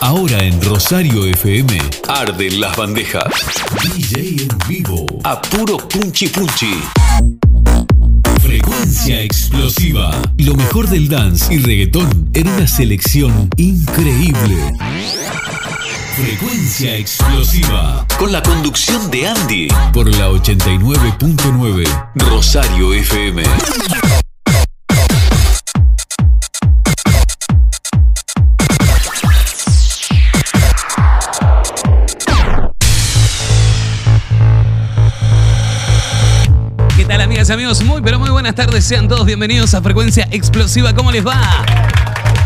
Ahora en Rosario FM, arden las bandejas. DJ en vivo, a puro punchi punchi. Frecuencia explosiva. Lo mejor del dance y reggaetón en una selección increíble. Frecuencia explosiva. Con la conducción de Andy. Por la 89.9 Rosario FM. ¿Qué tal amigas y amigos? Muy pero muy buenas tardes. Sean todos bienvenidos a Frecuencia Explosiva. ¿Cómo les va?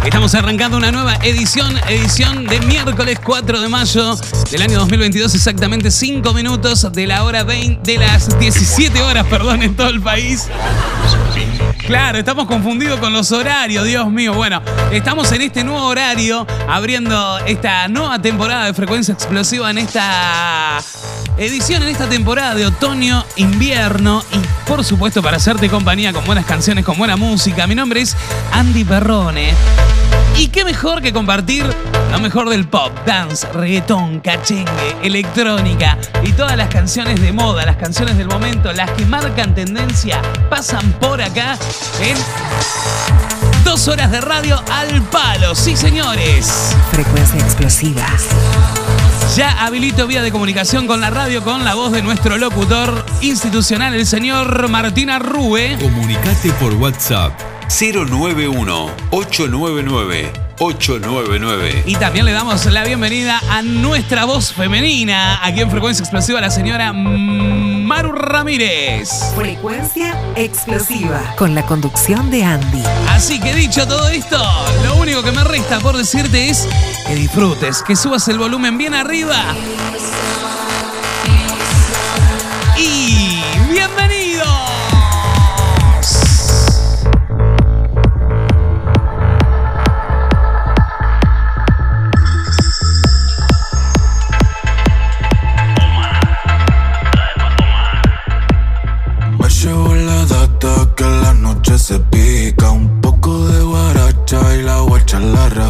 Estamos arrancando una nueva edición, edición de miércoles 4 de mayo del año 2022, exactamente 5 minutos de la hora 20, de las 17 horas, perdón, en todo el país. Claro, estamos confundidos con los horarios, Dios mío. Bueno, estamos en este nuevo horario, abriendo esta nueva temporada de Frecuencia Explosiva en esta edición, en esta temporada de otoño, invierno y por supuesto para hacerte compañía con buenas canciones, con buena música. Mi nombre es Andy Perrone. Y qué mejor que compartir lo mejor del pop, dance, reggaetón, cachengue, electrónica y todas las canciones de moda, las canciones del momento, las que marcan tendencia, pasan por acá en dos horas de radio al palo. Sí, señores. Frecuencia explosiva. Ya habilito vía de comunicación con la radio con la voz de nuestro locutor institucional, el señor Martín Arrue. Comunicate por WhatsApp 091-899-899. Y también le damos la bienvenida a nuestra voz femenina, aquí en Frecuencia Explosiva, la señora Maru Ramírez. Frecuencia explosiva. Con la conducción de Andy. Así que dicho todo esto, lo único que me resta por decirte es que disfrutes, que subas el volumen bien arriba.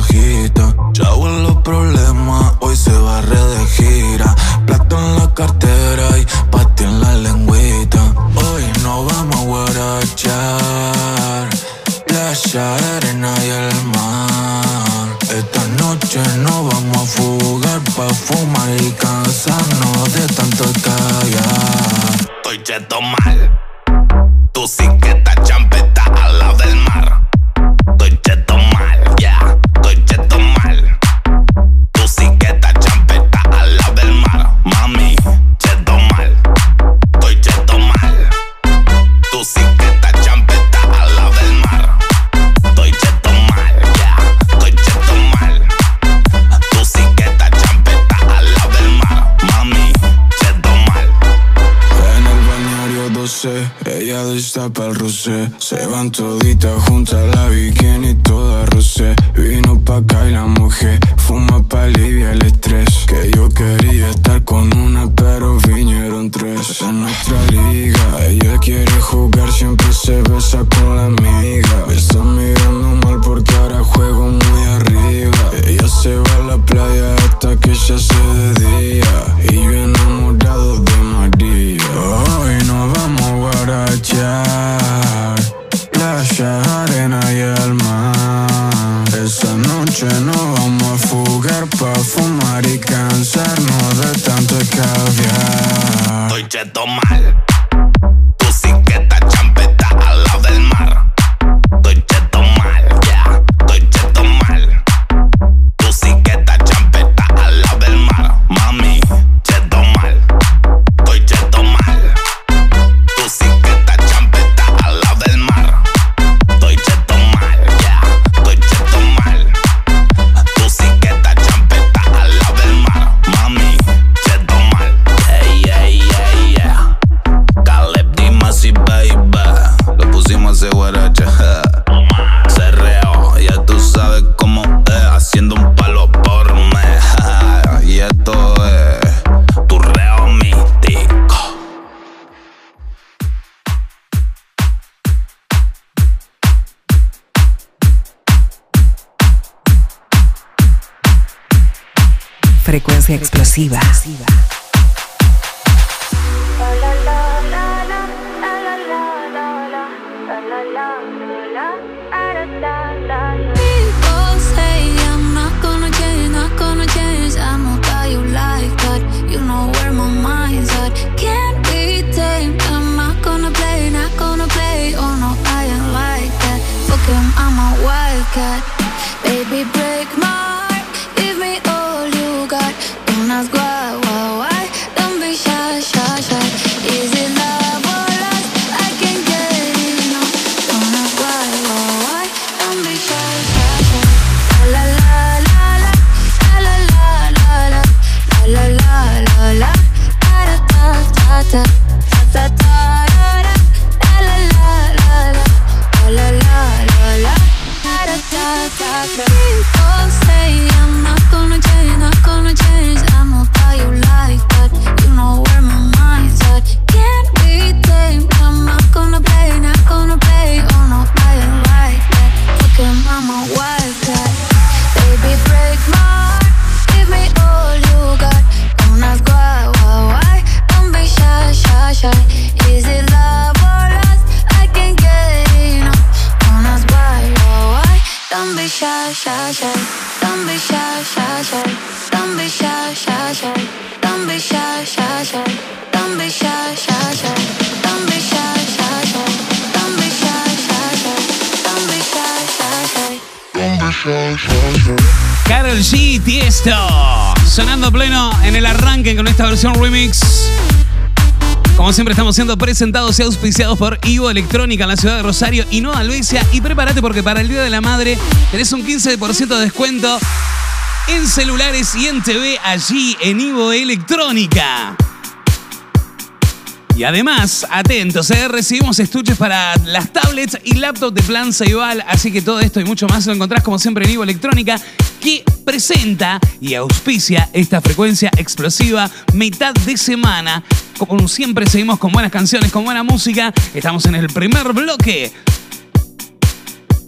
Rajita. Chavo en los problemas, hoy se barre de gira. Plato en la cartera y pati en la lengüita. Hoy no vamos a guarachar. Playa, arena y el mar. Esta noche no vamos a fugar pa' fumar y cansarnos de tanto callar. Estoy cheto mal. Se van toditas juntas, la bikini toda rosé. Vino pa' acá y la mujer, fuma pa' aliviar el estrés. Que yo quería estar con una, pero vinieron tres. En nuestra liga, ella quiere jugar, siempre se besa con la amiga. Me está mirando mal porque ahora juego muy arriba. Ella se va a la playa hasta que ya se de día. Y yo enamorado de Estoy cheto mal. Siendo presentados y auspiciados por Ivo Electrónica en la ciudad de Rosario y Nueva Luisa. Y prepárate porque para el Día de la Madre tenés un 15% de descuento en celulares y en TV allí en Ivo Electrónica. Y además, atentos, ¿eh? recibimos estuches para las tablets y laptops de Plan Ceibal, así que todo esto y mucho más lo encontrás como siempre en Ivo Electrónica, que presenta y auspicia esta frecuencia explosiva mitad de semana. Como siempre seguimos con buenas canciones, con buena música, estamos en el primer bloque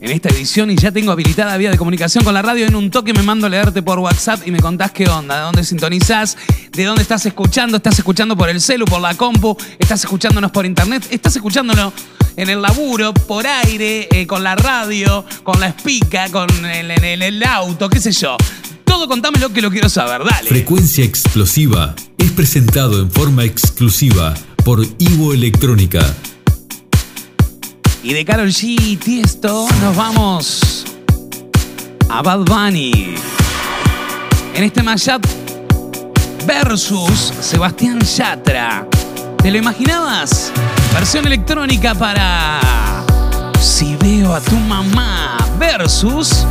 en esta edición y ya tengo habilitada vía de comunicación con la radio. En un toque me mando a leerte por WhatsApp y me contás qué onda, de dónde sintonizás, de dónde estás escuchando. ¿Estás escuchando por el celu, por la compu? ¿Estás escuchándonos por internet? ¿Estás escuchándonos en el laburo, por aire, eh, con la radio, con la espica, con el, en el- el auto, qué sé yo? Todo contame lo que lo quiero saber, dale. Frecuencia explosiva es presentado en forma exclusiva por Ivo Electrónica. Y de Carol G y Tiesto nos vamos a Bad Bunny. En este mashup versus Sebastián Yatra. ¿Te lo imaginabas? Versión electrónica para Si veo a tu mamá versus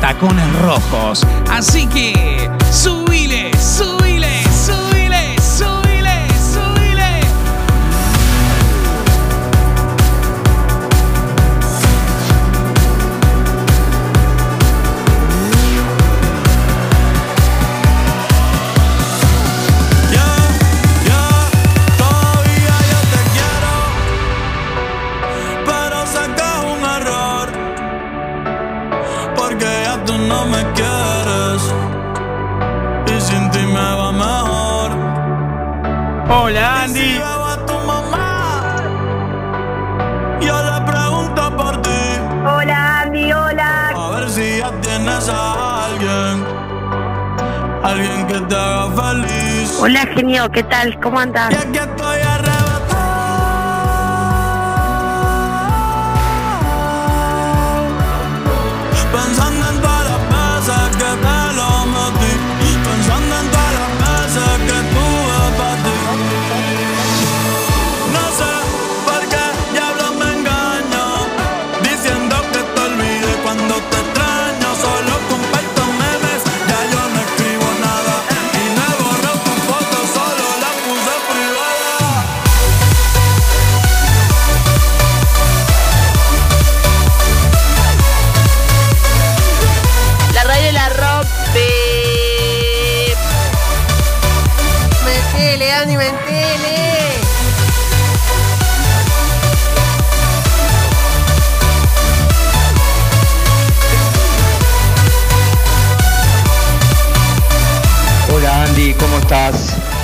Tacones Rojos. Así que subile, no me quieres y sin ti me va mejor. Hola Y si Andy. veo a tu mamá, yo le pregunto por ti, Hola Andy, hola. a ver si ya tienes a alguien, alguien que te haga feliz. Hola genio, ¿qué tal? ¿Cómo andas? Y aquí estoy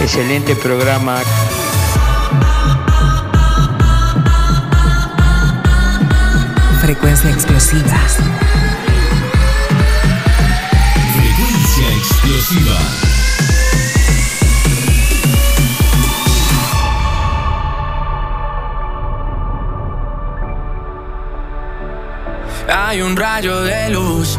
Excelente programa. Frecuencia explosiva. Frecuencia explosiva. Hay un rayo de luz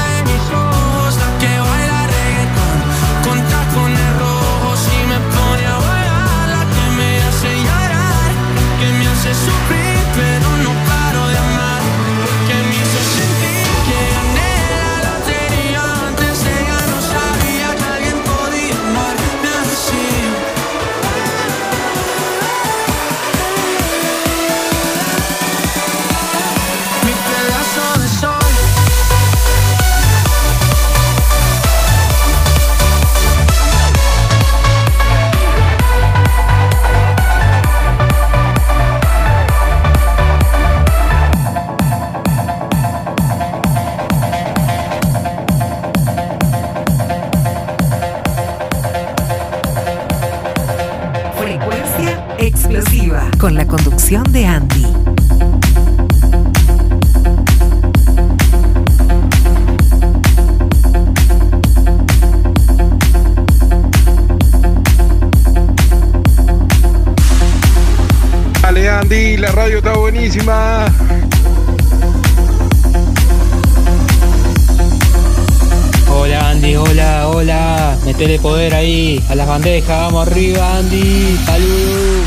a las bandejas, vamos arriba Andy. Salud.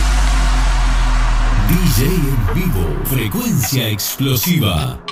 DJ en vivo. Frecuencia explosiva.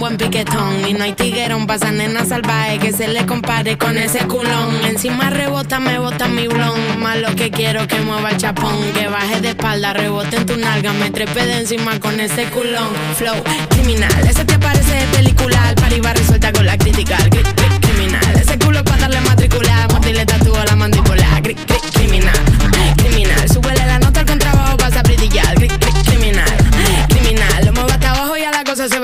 Buen piquetón. Y no hay tiguerón pasa nena salvaje que se le compare con ese culón. Encima rebota, me bota mi blon. Más lo que quiero que mueva el chapón. Que baje de espalda, rebote en tu nalga, me trepe de encima con ese culón. Flow criminal, ese te parece de película. Al va resuelta con la crítica.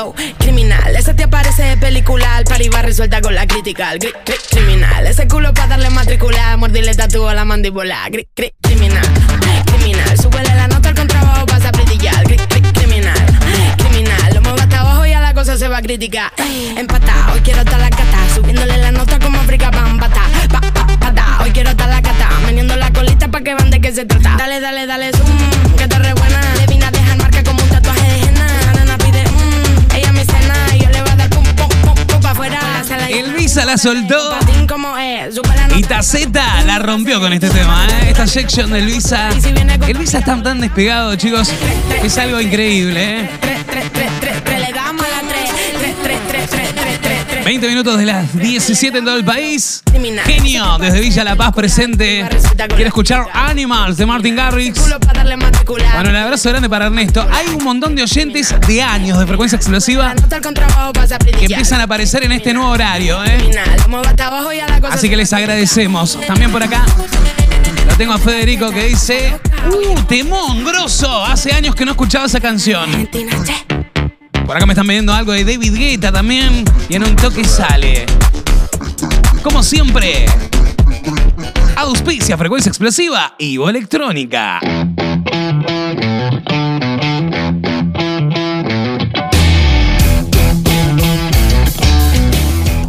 Flow criminal, ese te aparece de película. Al va resuelta con la crítica. Cri- cri- criminal, ese culo pa' darle matricular. Mordirle tatúo a la mandíbula. Cri- cri- criminal, criminal. Súbele la nota al contrabajo, vas a brillar. Cri- cri- criminal, criminal. Lo muevo hasta abajo eso se va a criticar. Empata, hoy quiero estar la cata. Subiéndole la nota como África Bambata. Pa, pa, pata, hoy quiero estar la cata. Meneando la colita pa' que van de qué se trata. Dale, dale, dale, zoom, que te re buena. El Visa la soltó. Y Taceta la rompió con este tema, ¿eh? Esta section del Visa. El Visa está tan despegado, chicos. Es algo increíble, ¿eh? le damos a la 3, 3, 3, 3, 3, 3, 3, 3. 20 minutos de las 17 en todo el país. Genio, desde Villa La Paz presente. Quiere escuchar Animals de Martin Garrix. Bueno, el abrazo grande para Ernesto. Hay un montón de oyentes de años de frecuencia explosiva que empiezan a aparecer en este nuevo horario, ¿eh? Así que les agradecemos. También por acá lo tengo a Federico que dice: ¡Uh, temón grosso! Hace años que no escuchaba esa canción. Por acá me están pidiendo algo de David Guetta también. Y en un toque sale. Como siempre, auspicia frecuencia explosiva y electrónica.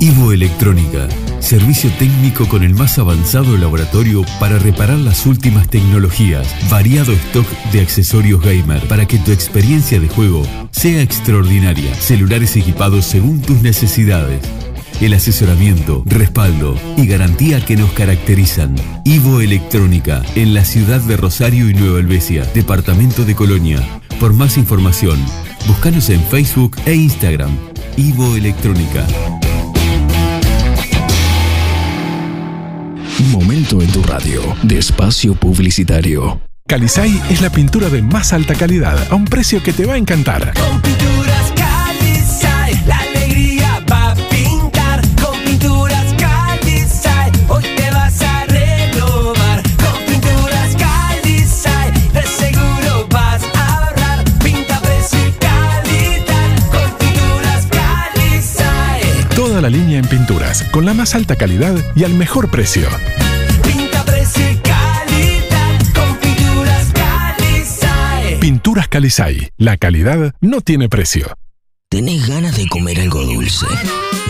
Ivo Electrónica, servicio técnico con el más avanzado laboratorio para reparar las últimas tecnologías, variado stock de accesorios gamer para que tu experiencia de juego sea extraordinaria, celulares equipados según tus necesidades. El asesoramiento, respaldo y garantía que nos caracterizan. Ivo Electrónica, en la ciudad de Rosario y Nueva Helvecia, departamento de Colonia. Por más información, búscanos en Facebook e Instagram. Ivo Electrónica. Momento en tu radio de espacio publicitario. Calisay es la pintura de más alta calidad a un precio que te va a encantar. Con pinturas línea en pinturas, con la más alta calidad y al mejor precio. Pinta, precio y calidad. Con pinturas Calisay. Pinturas Calisay, la calidad no tiene precio. ¿Tenés ganas de comer algo dulce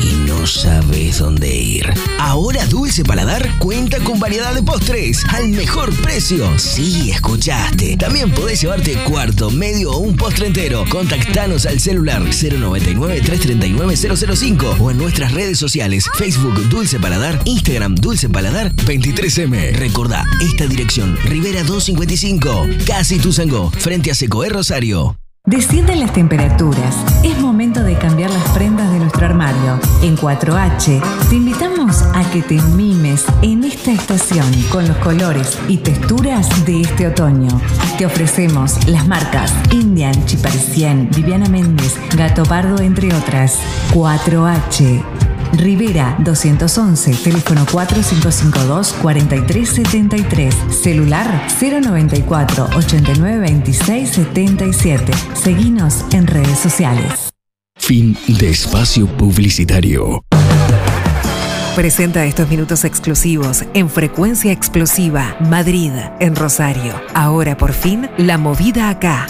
y no sabes dónde ir? Ahora Dulce Paladar cuenta con variedad de postres al mejor precio. Sí, escuchaste. También podés llevarte cuarto, medio o un postre entero. Contactanos al celular 099-339-005 o en nuestras redes sociales Facebook Dulce Paladar, Instagram Dulce Paladar 23M. Recordá, esta dirección, Rivera 255, Casi Tuzangó, frente a Secoé Rosario. Descienden las temperaturas. Es momento de cambiar las prendas de nuestro armario. En 4H te invitamos a que te mimes en esta estación con los colores y texturas de este otoño. Te ofrecemos las marcas Indian, Chiparisien, Viviana Méndez, Gato Pardo, entre otras. 4H. Rivera 211, teléfono 4552-4373, celular 094 8926 77. Seguinos en redes sociales. Fin de espacio publicitario. Presenta estos minutos exclusivos en Frecuencia Explosiva, Madrid, en Rosario. Ahora por fin, la movida acá.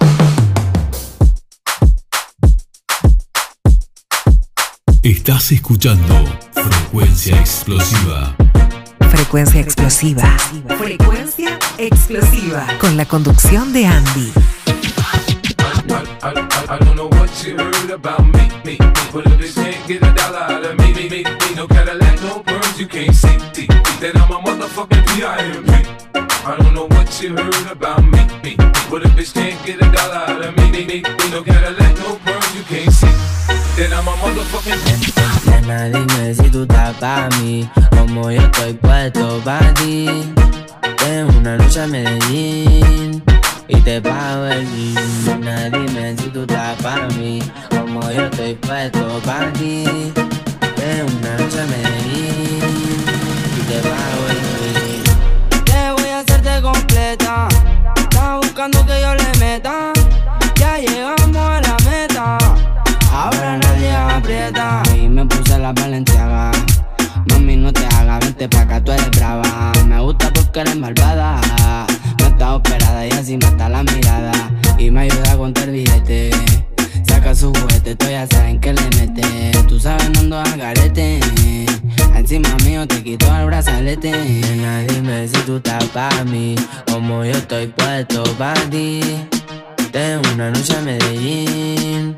Estás escuchando Frecuencia Explosiva. Frecuencia Explosiva. Frecuencia Explosiva. Con la conducción de Andy. I, don't know what you heard about me, me, me, but a bitch can't get a dollar out of me, me, me, me, no Cadillac, then I'm a motherfucking Nena, dime si tú estás pa' mí, como yo estoy puesto pa' ti. Tengo una noche a Medellín y te pago el jean. Nena, dime si tú estás pa' mí, como yo estoy puesto pa' ti. Tengo una noche a Medellín y te pago el jean. Te voy a hacerte completa. Estás buscando que yo le meta. Ya llegamos a la meta. Ahora nadie y me puse la valenciaga Mami, no te hagas, vente pa' acá, tú eres brava. Me gusta porque eres malvada. No está operada y así mata la mirada. Y me ayuda a contar billete. Saca su juguete, tú ya saben que le mete. Tú sabes, no ando garete. Encima mío te quito el brazalete. Nena, dime si tú estás pa' mí Como yo estoy puesto pa' ti. Tengo una noche a Medellín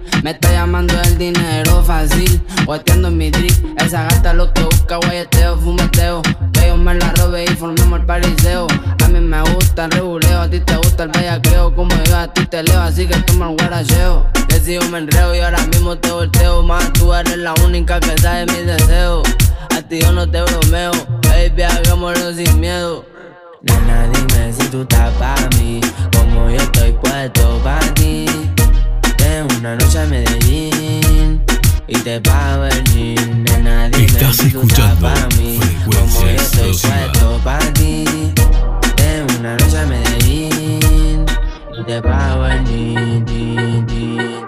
Me está llamando el dinero fácil. Guateando en mi drip. Esa gata lo que busca, guayeteo, fumeteo. Que yo me la robe y formemos el pariseo. A mí me gusta el reguleo, a ti te gusta el bellaqueo. Como yo a ti te leo, así que toma el guaracheo. Yo me enreo y ahora mismo te volteo. Más tú eres la única que sabe mis deseos. A ti yo no te bromeo. Baby, hagámoslo sin miedo. Nena, dime si tú estás pa' mí, como yo estoy puesto pa' ti. Una noche a Medellín y te pago el jean. Nena, dime Estás si escuchando pa' mí, como yo estoy puesto pa' ti. Tengo una noche a Medellín y te pago el jean. jean, jean,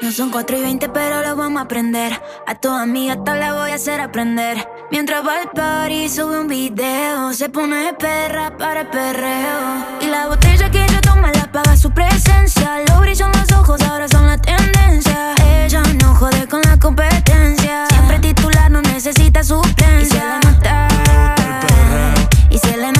No son 4 y 20, pero lo vamos a aprender. A tu amiga hasta la voy a hacer aprender. Mientras va al party, sube un video. Se pone perra para el perreo. Y la botella que yo tomo la paga su presencia. Lo brillan los ojos, ahora son la tendencia. Ella no jode con la competencia. Siempre titular, no necesita suplencia. Y se le nota. Y se le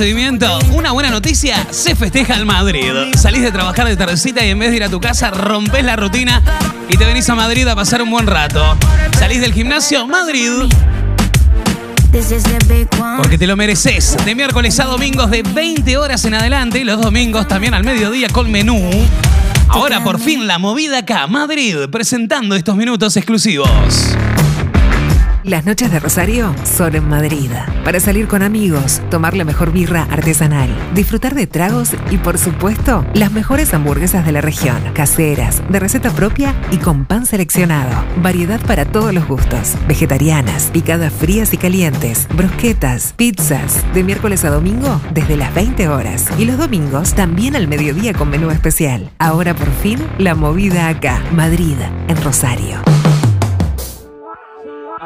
recibimiento, una buena noticia, se festeja el Madrid. Salís de trabajar de tardecita y en vez de ir a tu casa rompes la rutina y te venís a Madrid a pasar un buen rato. Salís del gimnasio, Madrid. Porque te lo mereces. De miércoles a domingos de 20 horas en adelante y los domingos también al mediodía con menú. Ahora por fin la movida acá, Madrid, presentando estos minutos exclusivos. Las noches de Rosario son en Madrid. Para salir con amigos, tomar la mejor birra artesanal, disfrutar de tragos y, por supuesto, las mejores hamburguesas de la región. Caseras, de receta propia y con pan seleccionado. Variedad para todos los gustos. Vegetarianas, picadas frías y calientes, brusquetas, pizzas. De miércoles a domingo desde las 20 horas. Y los domingos también al mediodía con menú especial. Ahora por fin, la movida acá. Madrid, en Rosario.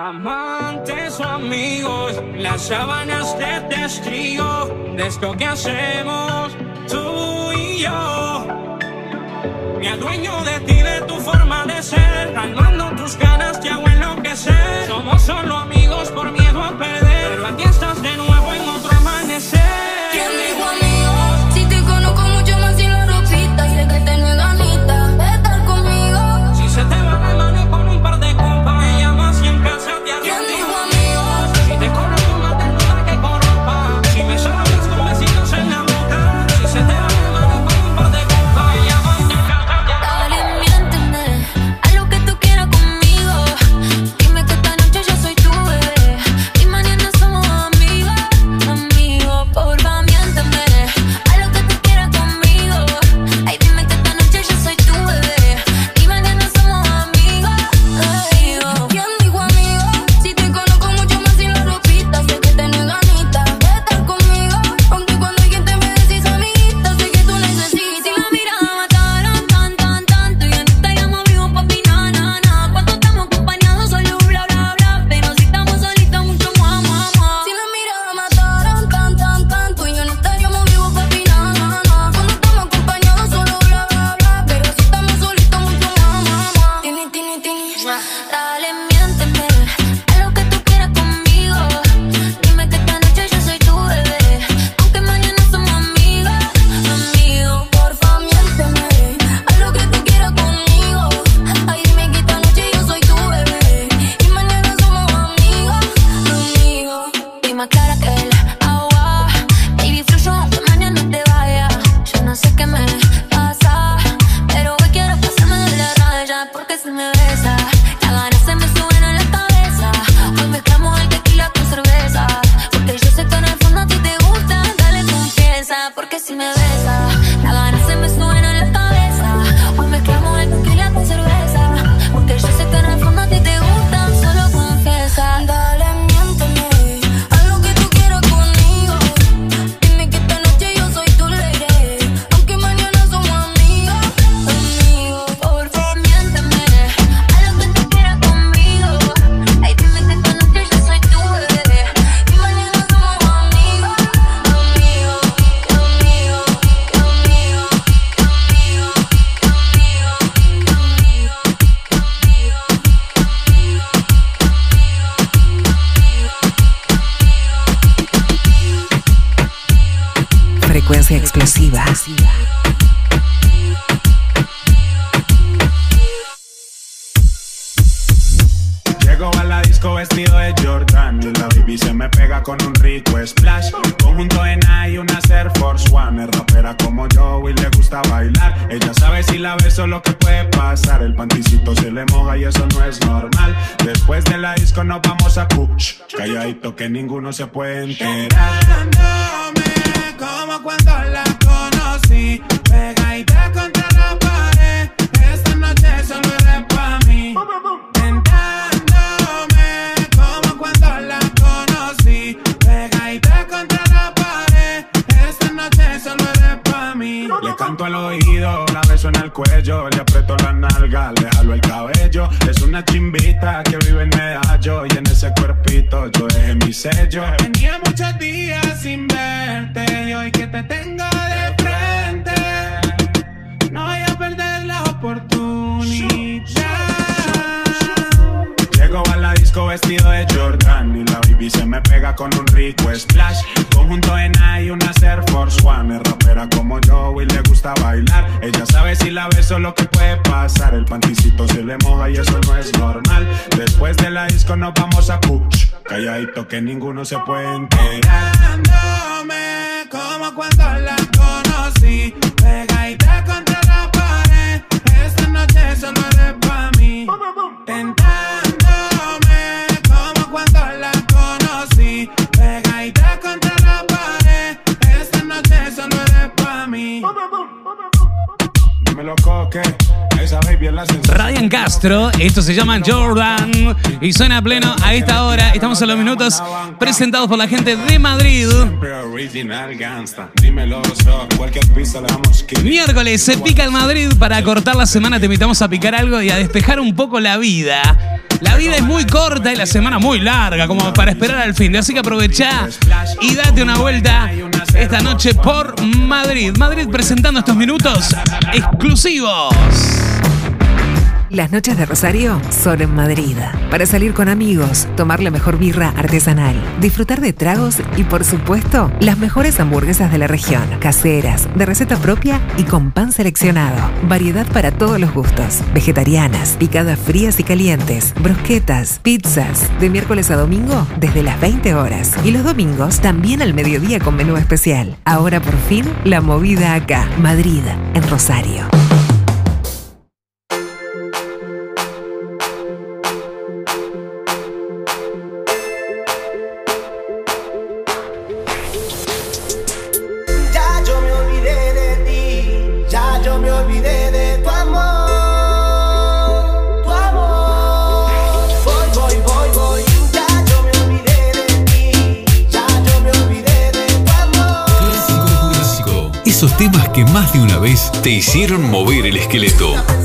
Amantes o amigos, las sábanas de testigo de esto que hacemos tú y yo. Me adueño de ti, de tu forma de ser, calmando tus ganas te hago enloquecer. Somos solo amigos por miedo a perder, pero aquí estás de nuevo en otro amanecer. ¿Quién dijo amigos? Se puede enterar. Panticito se le moja y eso no es normal. Después de la disco nos vamos a push. Calladito que ninguno se puede enterar. Como cuando la conocí. Ryan Castro, esto se llama Jordan y suena pleno a esta hora. Estamos en los minutos presentados por la gente de Madrid. Miércoles se pica el Madrid. Para cortar la semana te invitamos a picar algo y a despejar un poco la vida. La vida es muy corta y la semana muy larga, como para esperar al fin. Así que aprovecha y date una vuelta esta noche por Madrid. Madrid presentando estos minutos exclusivos. Las noches de Rosario son en Madrid. Para salir con amigos, tomar la mejor birra artesanal, disfrutar de tragos y, por supuesto, las mejores hamburguesas de la región. Caseras, de receta propia y con pan seleccionado. Variedad para todos los gustos. Vegetarianas, picadas frías y calientes, brusquetas, pizzas. De miércoles a domingo desde las 20 horas. Y los domingos también al mediodía con menú especial. Ahora por fin, la movida acá. Madrid, en Rosario. Te hicieron mover el esqueleto.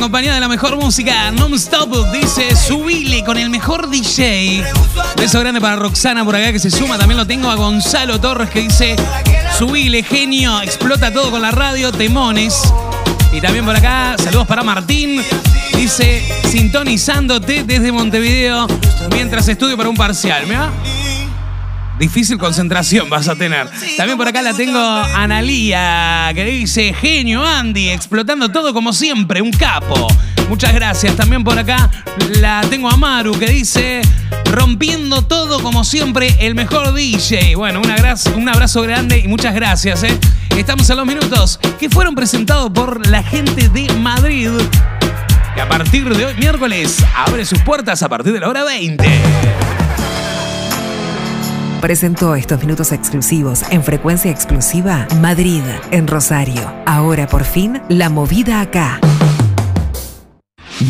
En compañía de la mejor música non-stop. Dice, subile con el mejor DJ. Beso grande para Roxana por acá que se suma. También lo tengo a Gonzalo Torres que dice, subile, genio, explota todo con la radio, temones. Y también por acá, saludos para Martín. Dice, sintonizándote desde Montevideo mientras estudio para un parcial. ¿Mira? Difícil concentración vas a tener. También por acá la tengo a Analía, que dice, genio Andy, explotando todo como siempre, un capo. Muchas gracias. También por acá la tengo a Maru, que dice, rompiendo todo como siempre, el mejor DJ. Bueno, una gra- un abrazo grande y muchas gracias. ¿eh? Estamos en los minutos que fueron presentados por la gente de Madrid. Que a partir de hoy, miércoles, abre sus puertas a partir de la hora 20. Presentó estos minutos exclusivos en frecuencia explosiva Madrid, en Rosario. Ahora por fin, la movida acá.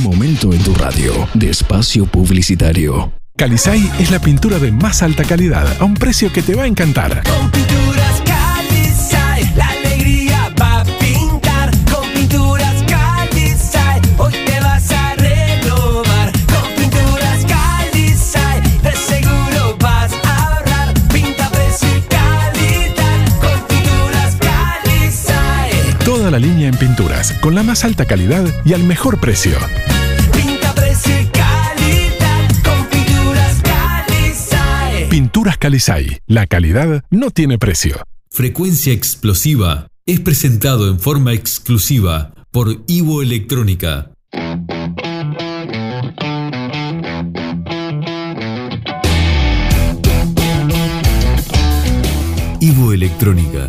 Momento en tu radio de espacio publicitario. Calisay es la pintura de más alta calidad a un precio que te va a encantar. Pinturas Calisay, en pinturas, con la más alta calidad y al mejor precio. Pinta, precio y calidad. Con pinturas Calisay. Pinturas Calisay. La calidad no tiene precio. Frecuencia Explosiva es presentado en forma exclusiva por Ivo Electrónica. Ivo Electrónica,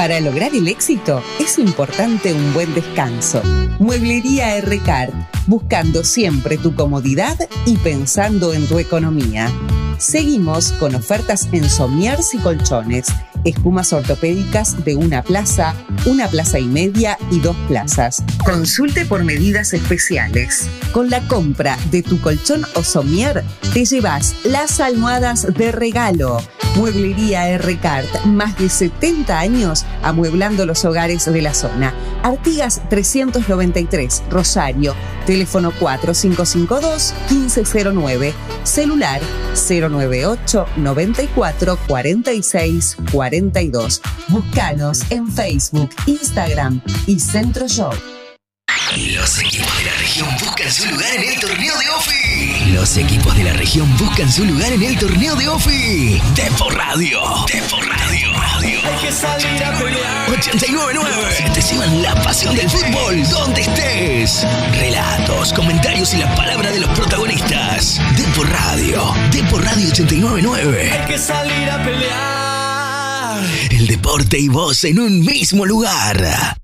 Para lograr el éxito es importante un buen descanso. Mueblería Rcard, buscando siempre tu comodidad y pensando en tu economía. Seguimos con ofertas en sommiers y colchones, espumas ortopédicas de una plaza, una plaza y media y dos plazas. Consulte por medidas especiales. Con la compra de tu colchón o somier, te llevas las almohadas de regalo. Mueblería R-Cart, más de 70 años amueblando los hogares de la zona. Artigas 393, Rosario. Teléfono 4552-1509. Celular 098 94 46 42. Búscanos en Facebook, Instagram y Centro Shop. Los equipos de la región buscan su lugar en el torneo de OFI. Los equipos de la región buscan su lugar en el torneo de OFI. Tempo Radio. Tempo Radio. Hay que salir a pelear. 899. Te llevan la pasión del fútbol donde estés. Relatos, comentarios y la palabra de los protagonistas. Tempo Radio. Tempo Radio 899. Hay que salir a pelear. El deporte y vos en un mismo lugar.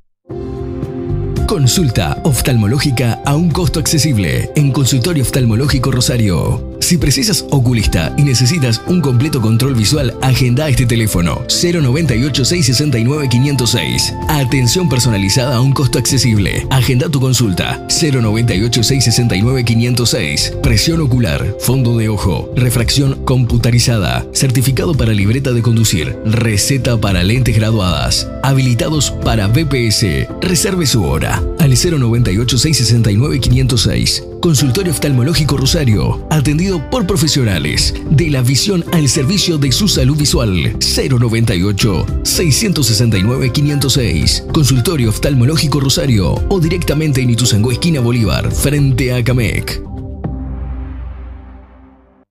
Consulta oftalmológica a un costo accesible en Consultorio Oftalmológico Rosario. Si precisas oculista y necesitas un completo control visual, agenda este teléfono 098 669 506. Atención personalizada a un costo accesible. Agenda tu consulta 098 669 506. Presión ocular, fondo de ojo, refracción computarizada, certificado para libreta de conducir, receta para lentes graduadas, habilitados para BPS. Reserve su hora al 098 669 506. Consultorio Oftalmológico Rosario, atendido por profesionales de la visión al servicio de su salud visual. 098 669 506. Consultorio Oftalmológico Rosario o directamente en Ituzaingó esquina Bolívar, frente a Camec.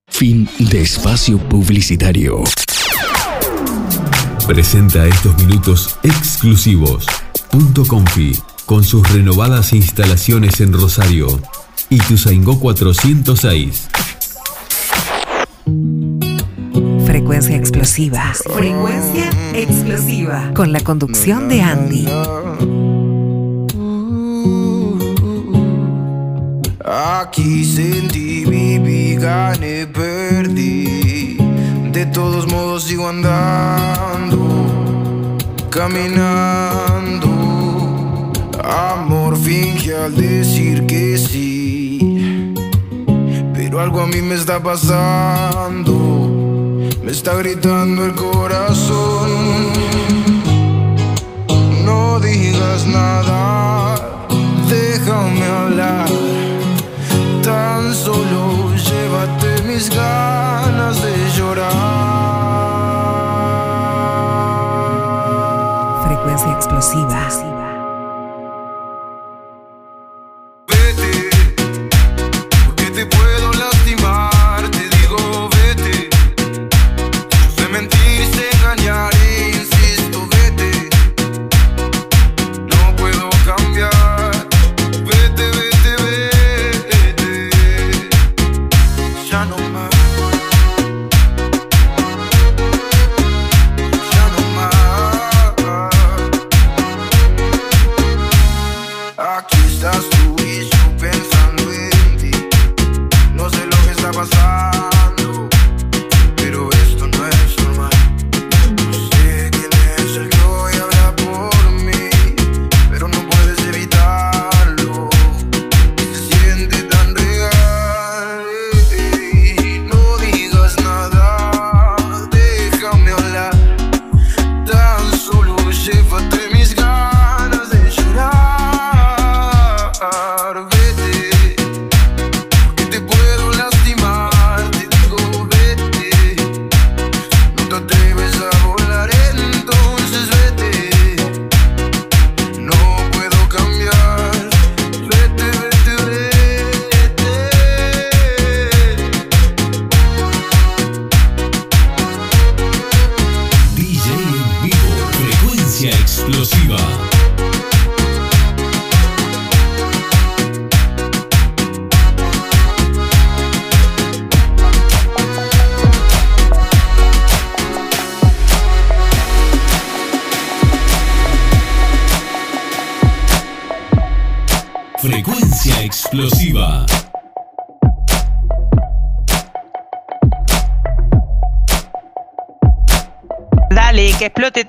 Fin de espacio publicitario. Presenta estos minutos exclusivos. Punto Confi, con sus renovadas instalaciones en Rosario. Ituzaingó 406. Frecuencia explosiva. Frecuencia explosiva. Con la conducción de Andy. Aquí sentí, viví, gané, perdí. De todos modos sigo andando, caminando. Amor finge al decir que sí. Pero algo a mí me está pasando. Me está gritando el corazón. No digas nada, déjame hablar. Tan solo llévate mis ganas de llorar. Frecuencia explosiva.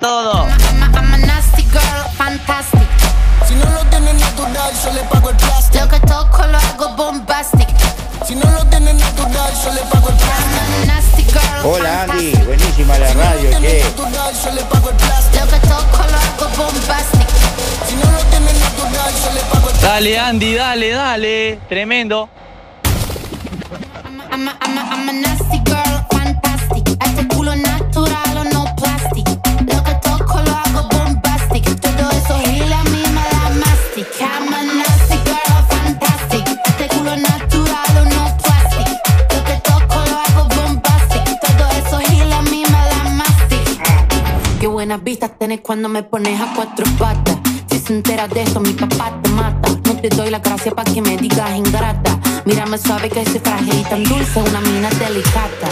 Todo. I'm a nasty girl, fantastic. Si no lo tienes natural, yo le pago el plástico. Lo que toco lo hago bombastic. Si no lo tienes natural, yo le pago el plástico. I'm a nasty girl, Hola Andy, buenísima la radio, che. natural, yo le pago el plástico. Lo que toco lo hago bombastic. Si no lo tienes natural, yo le pago el Dale, Andy, dale, dale. Tremendo. Cuando me pones a cuatro patas. Si se entera de esto, mi papá te mata. No te doy la gracia para que me digas ingrata. Mírame suave que soy frágil tan dulce, una mina delicata.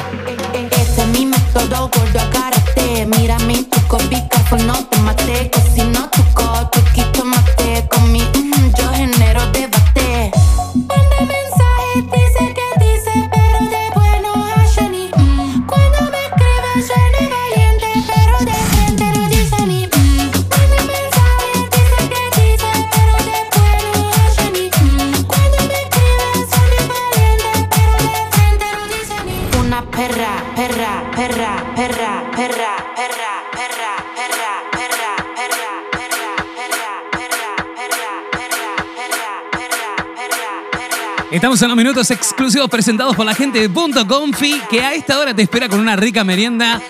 En los minutos exclusivos presentados por la gente de Punto Confi, que a esta hora te espera con una rica merienda,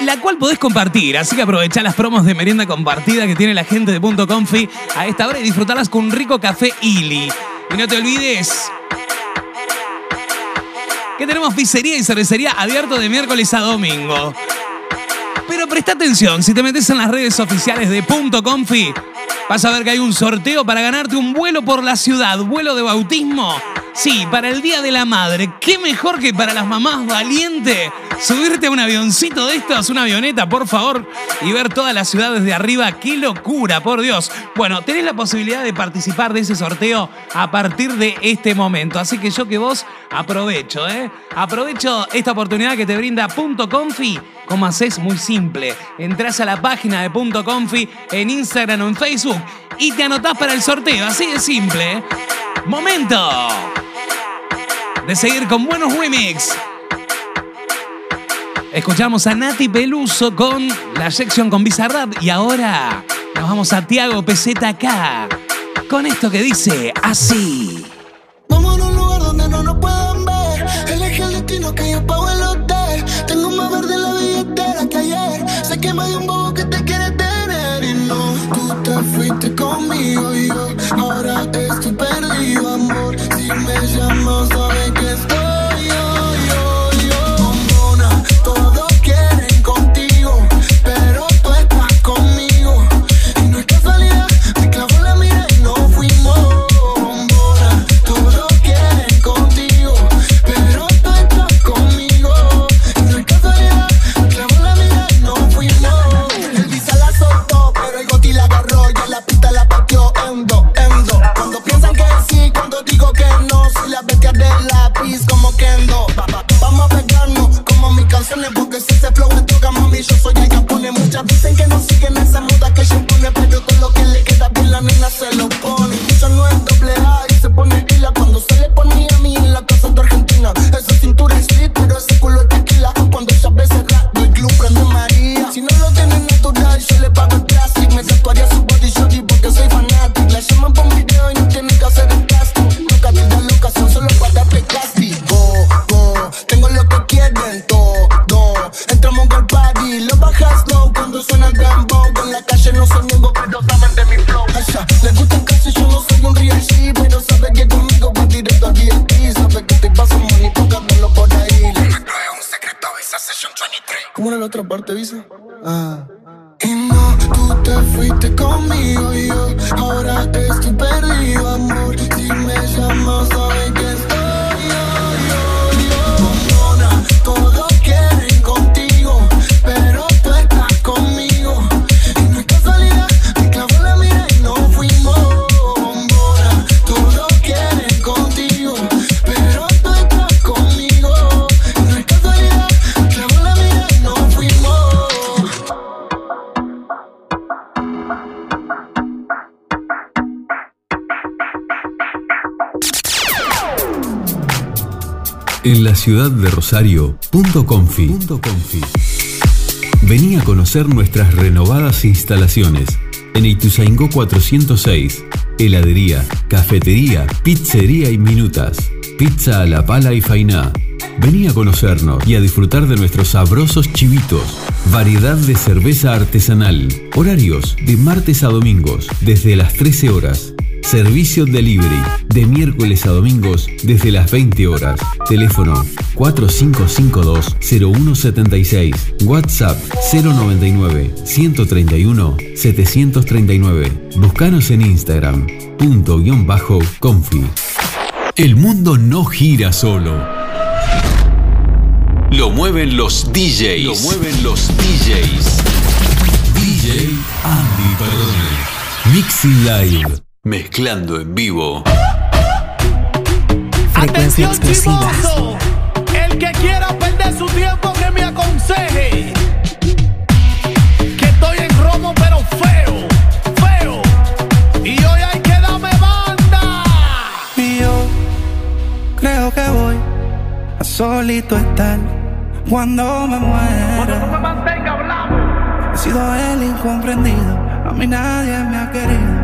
la cual podés compartir. Así que aprovecha las promos de merienda compartida que tiene la gente de Punto Confi a esta hora y disfrutarlas con un rico café Ili. Y no te olvides que tenemos pizzería y cervecería abierto de miércoles a domingo. Pero presta atención, si te metes en las redes oficiales de Punto Confi, vas a ver que hay un sorteo para ganarte un vuelo por la ciudad, vuelo de bautismo. Sí, para el Día de la Madre. ¿Qué mejor que para las mamás valientes? Subirte a un avioncito de estos, una avioneta, por favor, y ver toda la ciudad desde arriba. ¡Qué locura, por Dios! Bueno, tenés la posibilidad de participar de ese sorteo a partir de este momento. Así que yo que vos aprovecho, ¿eh? Aprovecho esta oportunidad que te brinda Punto Confi. ¿Cómo haces? Muy simple. Entrás a la página de Punto Confi en Instagram o en Facebook y te anotás para el sorteo. Así de simple. ¿eh? Momento de seguir con buenos remix. Escuchamos a Nati Peluso con la sección con Bizarrap y ahora nos vamos a Tiago PZK con esto que dice así. beats como Kendo. Vamos a pegarnos como mis canciones, porque si se flow es droga, mami, yo soy el que pone. Muchas dicen que no siguen esa moda que yo pone, pero todo lo que le queda bien la nena se lo pone. Yo no es doble A y se pone pila cuando se le ponía a mí en la casa de Argentina. Esa cintura es lit, pero ese culo es ¿Cómo era la otra parte, Visa? Ah. Y no, tú te fuiste conmigo y yo ahora estoy perdido, amor. En la ciudad de Rosario, punto confi. Vení a conocer nuestras renovadas instalaciones. En Ituzaingó 406, heladería, cafetería, pizzería y minutas. Pizza a la pala y fainá. Vení a conocernos y a disfrutar de nuestros sabrosos chivitos. Variedad de cerveza artesanal. Horarios de martes a domingos desde las 13 horas. Servicio delivery de miércoles a domingos desde las 20 horas. Teléfono 4552-0176. WhatsApp 099-131-739. Búscanos en Instagram. Punto guion bajo confi. El mundo no gira solo. Lo mueven los DJs. Lo mueven los DJs. DJ Andy Perdone. Mixing Live. Mezclando en vivo. Frecuencia explosiva. chimoso. El que quiera perder su tiempo que me aconseje. Que estoy en romo pero feo, feo. Y hoy hay que darme banda. Y yo creo que voy a solito estar cuando me muera. He sido el incomprendido, a mí nadie me ha querido,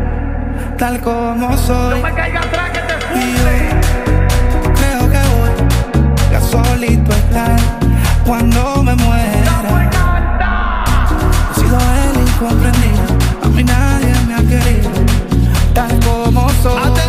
tal como soy. Y yo creo que voy a solito estar cuando me muera. He sido el incomprendido, a mí nadie me ha querido, tal como soy.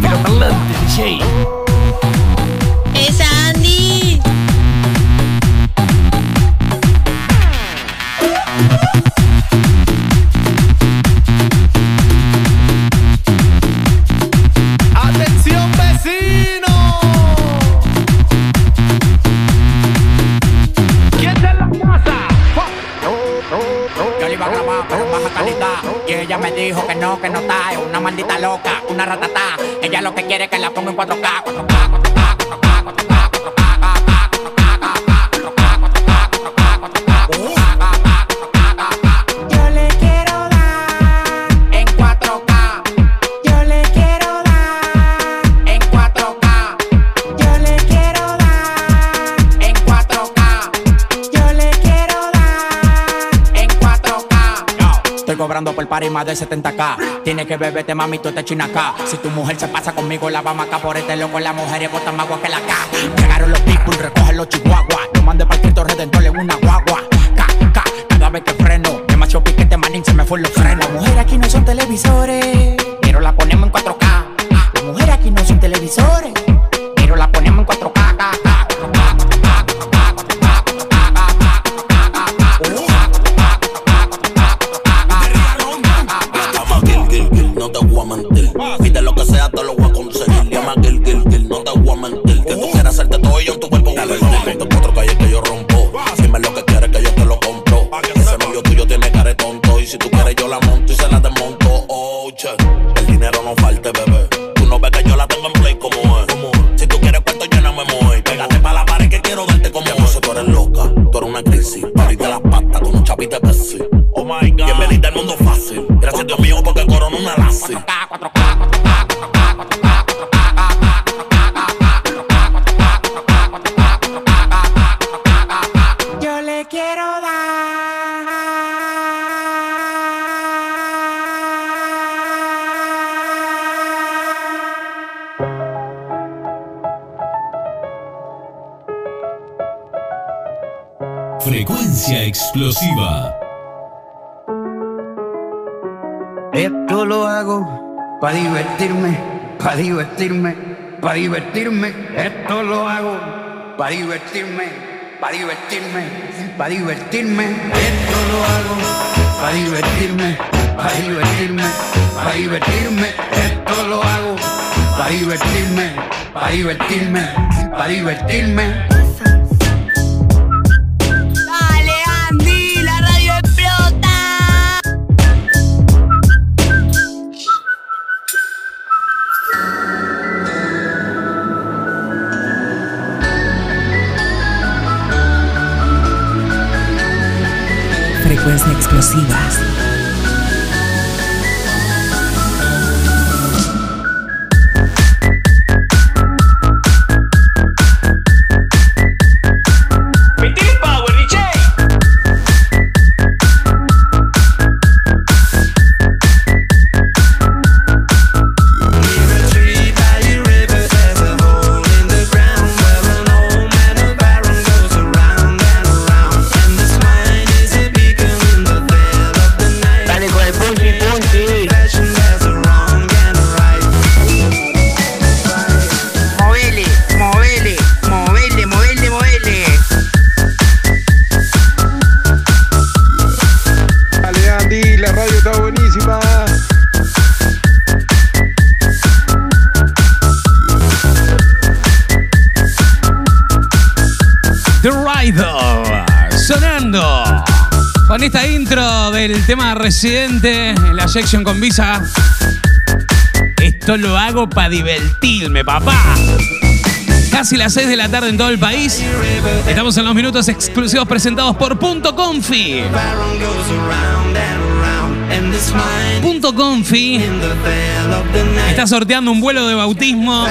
Martí pero parlante, DJ. Es party más de 70K. Tienes que beberte, mami, tú te china acá. Si tu mujer se pasa conmigo, la vamos acá por este loco. La mujer es bota más que la K. Llegaron los people, recogen los chihuahuas. Explosiva. Esto lo hago para divertirme, para divertirme, para divertirme. Esto lo hago para divertirme, para divertirme, para divertirme. Esto lo hago para divertirme, para divertirme, para divertirme. Esto lo hago para divertirme, para divertirme, para divertirme. Frecuencia explosiva. Residente en la sección con Visa. Esto lo hago para divertirme, papá. Casi las 6 de la tarde en todo el país. Estamos en los minutos exclusivos presentados por Punto Confi. Punto Confi está sorteando un vuelo de bautismo.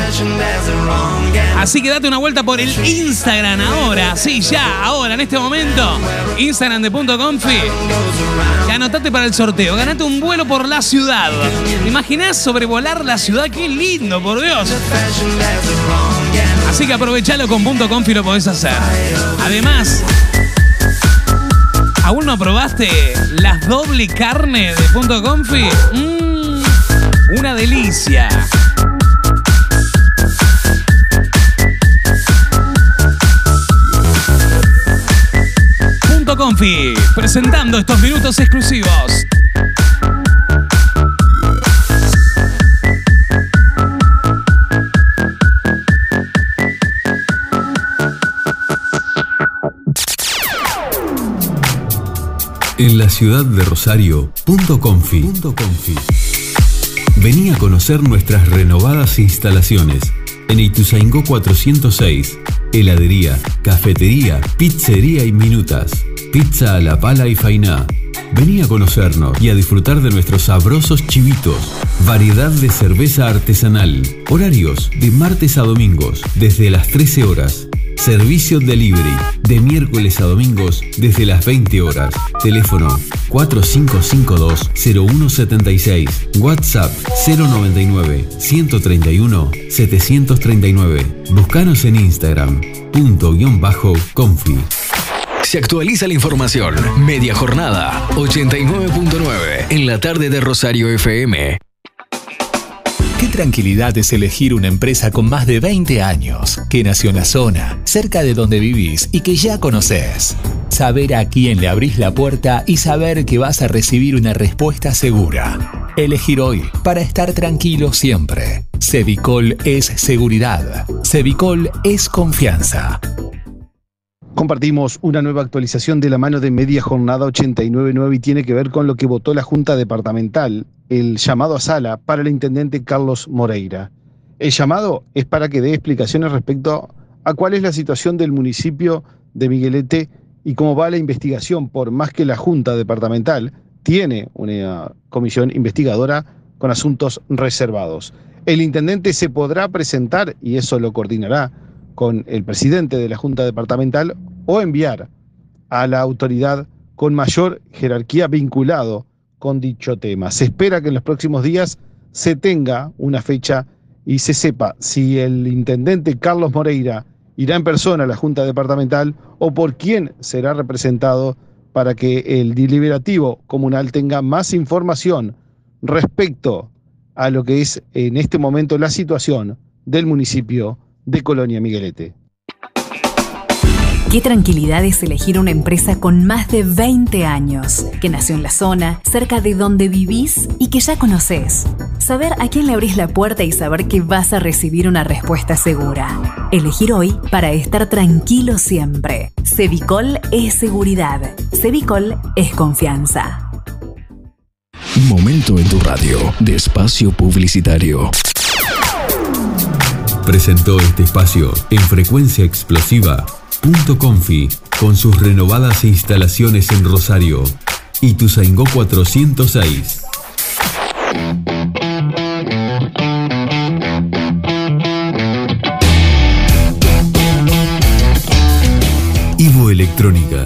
Así que date una vuelta por el Instagram ahora. Sí, ya, ahora, en este momento. Instagram de Punto Confi. Anotate para el sorteo. Ganate un vuelo por la ciudad. ¿Te imaginás sobrevolar la ciudad? Qué lindo, por Dios. Así que aprovechalo con Punto Confi lo podés hacer. Además, ¿aún no probaste las doble carne de Punto Confi? Mmm, una delicia. Punto Confi, presentando estos minutos exclusivos. En la ciudad de Rosario, Punto Confi. Confi. Vení a conocer nuestras renovadas instalaciones en Ituzaingó 406. Heladería, cafetería, pizzería y minutas. Pizza a la pala y fainá. Vení a conocernos y a disfrutar de nuestros sabrosos chivitos. Variedad de cerveza artesanal. Horarios de martes a domingos desde las 13 horas. Servicio delivery de miércoles a domingos desde las 20 horas. Teléfono 4552-0176. WhatsApp 099-131-739. Búscanos en Instagram. Punto guion bajo confi. Se actualiza la información. Media jornada 89.9 en la tarde de Rosario FM. Qué tranquilidad es elegir una empresa con más de 20 años, que nació en la zona, cerca de donde vivís y que ya conoces. Saber a quién le abrís la puerta y saber que vas a recibir una respuesta segura. Elegir hoy para estar tranquilo siempre. Cevicol es seguridad. Cevicol es confianza. Compartimos una nueva actualización de la mano de media jornada 89.9 y tiene que ver con lo que votó la Junta Departamental, el llamado a sala para el intendente Carlos Moreira. El llamado es para que dé explicaciones respecto a cuál es la situación del municipio de Miguelete y cómo va la investigación, por más que la Junta Departamental tiene una comisión investigadora con asuntos reservados. El intendente se podrá presentar, y eso lo coordinará con el presidente de la Junta Departamental, o enviar a la autoridad con mayor jerarquía vinculado con dicho tema. Se espera que en los próximos días se tenga una fecha y se sepa si el intendente Carlos Moreira irá en persona a la Junta Departamental o por quién será representado para que el deliberativo comunal tenga más información respecto a lo que es en este momento la situación del municipio de Colonia Miguelete. Qué tranquilidad es elegir una empresa con más de 20 años, que nació en la zona, cerca de donde vivís y que ya conoces. Saber a quién le abrís la puerta y saber que vas a recibir una respuesta segura. Elegir hoy para estar tranquilo siempre. Cevicol es seguridad. Cevicol es confianza. Momento en tu radio de espacio publicitario. Presentó este espacio en frecuencia explosiva. Punto Confi, con sus renovadas instalaciones en Rosario. Ituzaingó 406. Ivo Electrónica,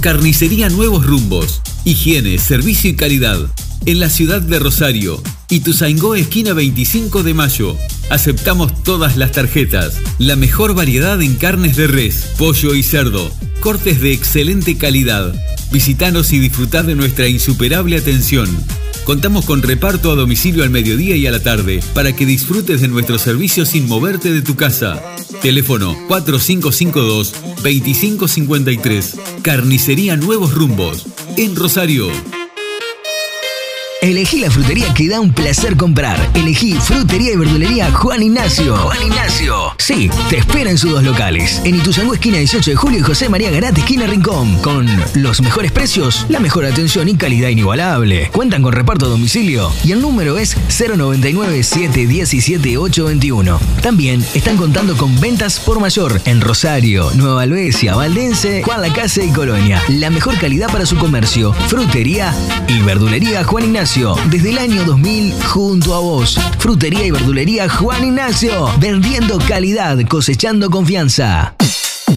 Carnicería Nuevos Rumbos. Higiene, servicio y calidad. En la ciudad de Rosario. Ituzaingó, esquina 25 de mayo. Aceptamos todas las tarjetas. La mejor variedad en carnes de res, pollo y cerdo. Cortes de excelente calidad. Visitanos y disfrutad de nuestra insuperable atención. Contamos con reparto a domicilio al mediodía y a la tarde para que disfrutes de nuestro servicio sin moverte de tu casa. Teléfono 4552-2553. Carnicería Nuevos Rumbos. En Rosario. Elegí la frutería que da un placer comprar. Elegí Frutería y Verdulería Juan Ignacio. Juan Ignacio. Sí, te espera en sus dos locales. En Ituzaingó, esquina 18 de julio y José María Garate, esquina Rincón. Con los mejores precios, la mejor atención y calidad inigualable. Cuentan con reparto a domicilio y el número es 099-717-821. También están contando con ventas por mayor en Rosario, Nueva Albesia, Valdense, Juan Lacase y Colonia. La mejor calidad para su comercio. Frutería y Verdulería Juan Ignacio. Desde el año 2000 junto a vos. Frutería y Verdulería Juan Ignacio. Vendiendo calidad, cosechando confianza.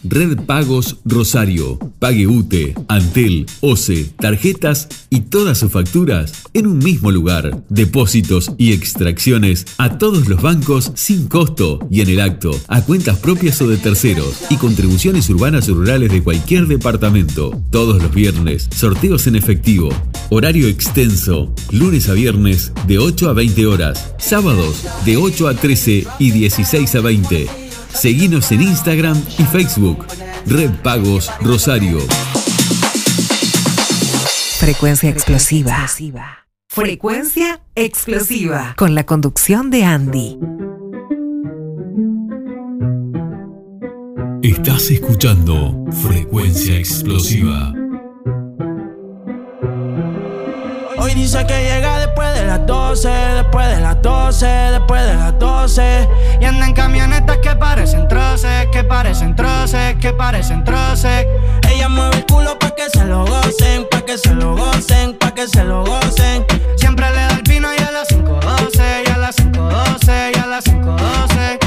Red Pagos Rosario. Pague UTE, Antel, OCE, tarjetas y todas sus facturas en un mismo lugar. Depósitos y extracciones a todos los bancos sin costo y en el acto a cuentas propias o de terceros y contribuciones urbanas y rurales de cualquier departamento. Todos los viernes, sorteos en efectivo. Horario extenso, lunes a viernes de 8 a 20 horas, sábados de 8 a 13 y 16 a 20. Seguinos en Instagram y Facebook. Red Pagos Rosario. Frecuencia explosiva. Frecuencia explosiva. Con la conducción de Andy. Estás escuchando Frecuencia Explosiva. Hoy dice que llega después de las 12, después de las 12, después de las 12. Y anda en camionetas que parecen troces, que parecen troces, que parecen troces. Ella mueve el culo pa' que se lo gocen, pa' que se lo gocen, pa' que se lo gocen. Siempre le da el vino y a las 5.12, y a las 5.12, y a las 5.12.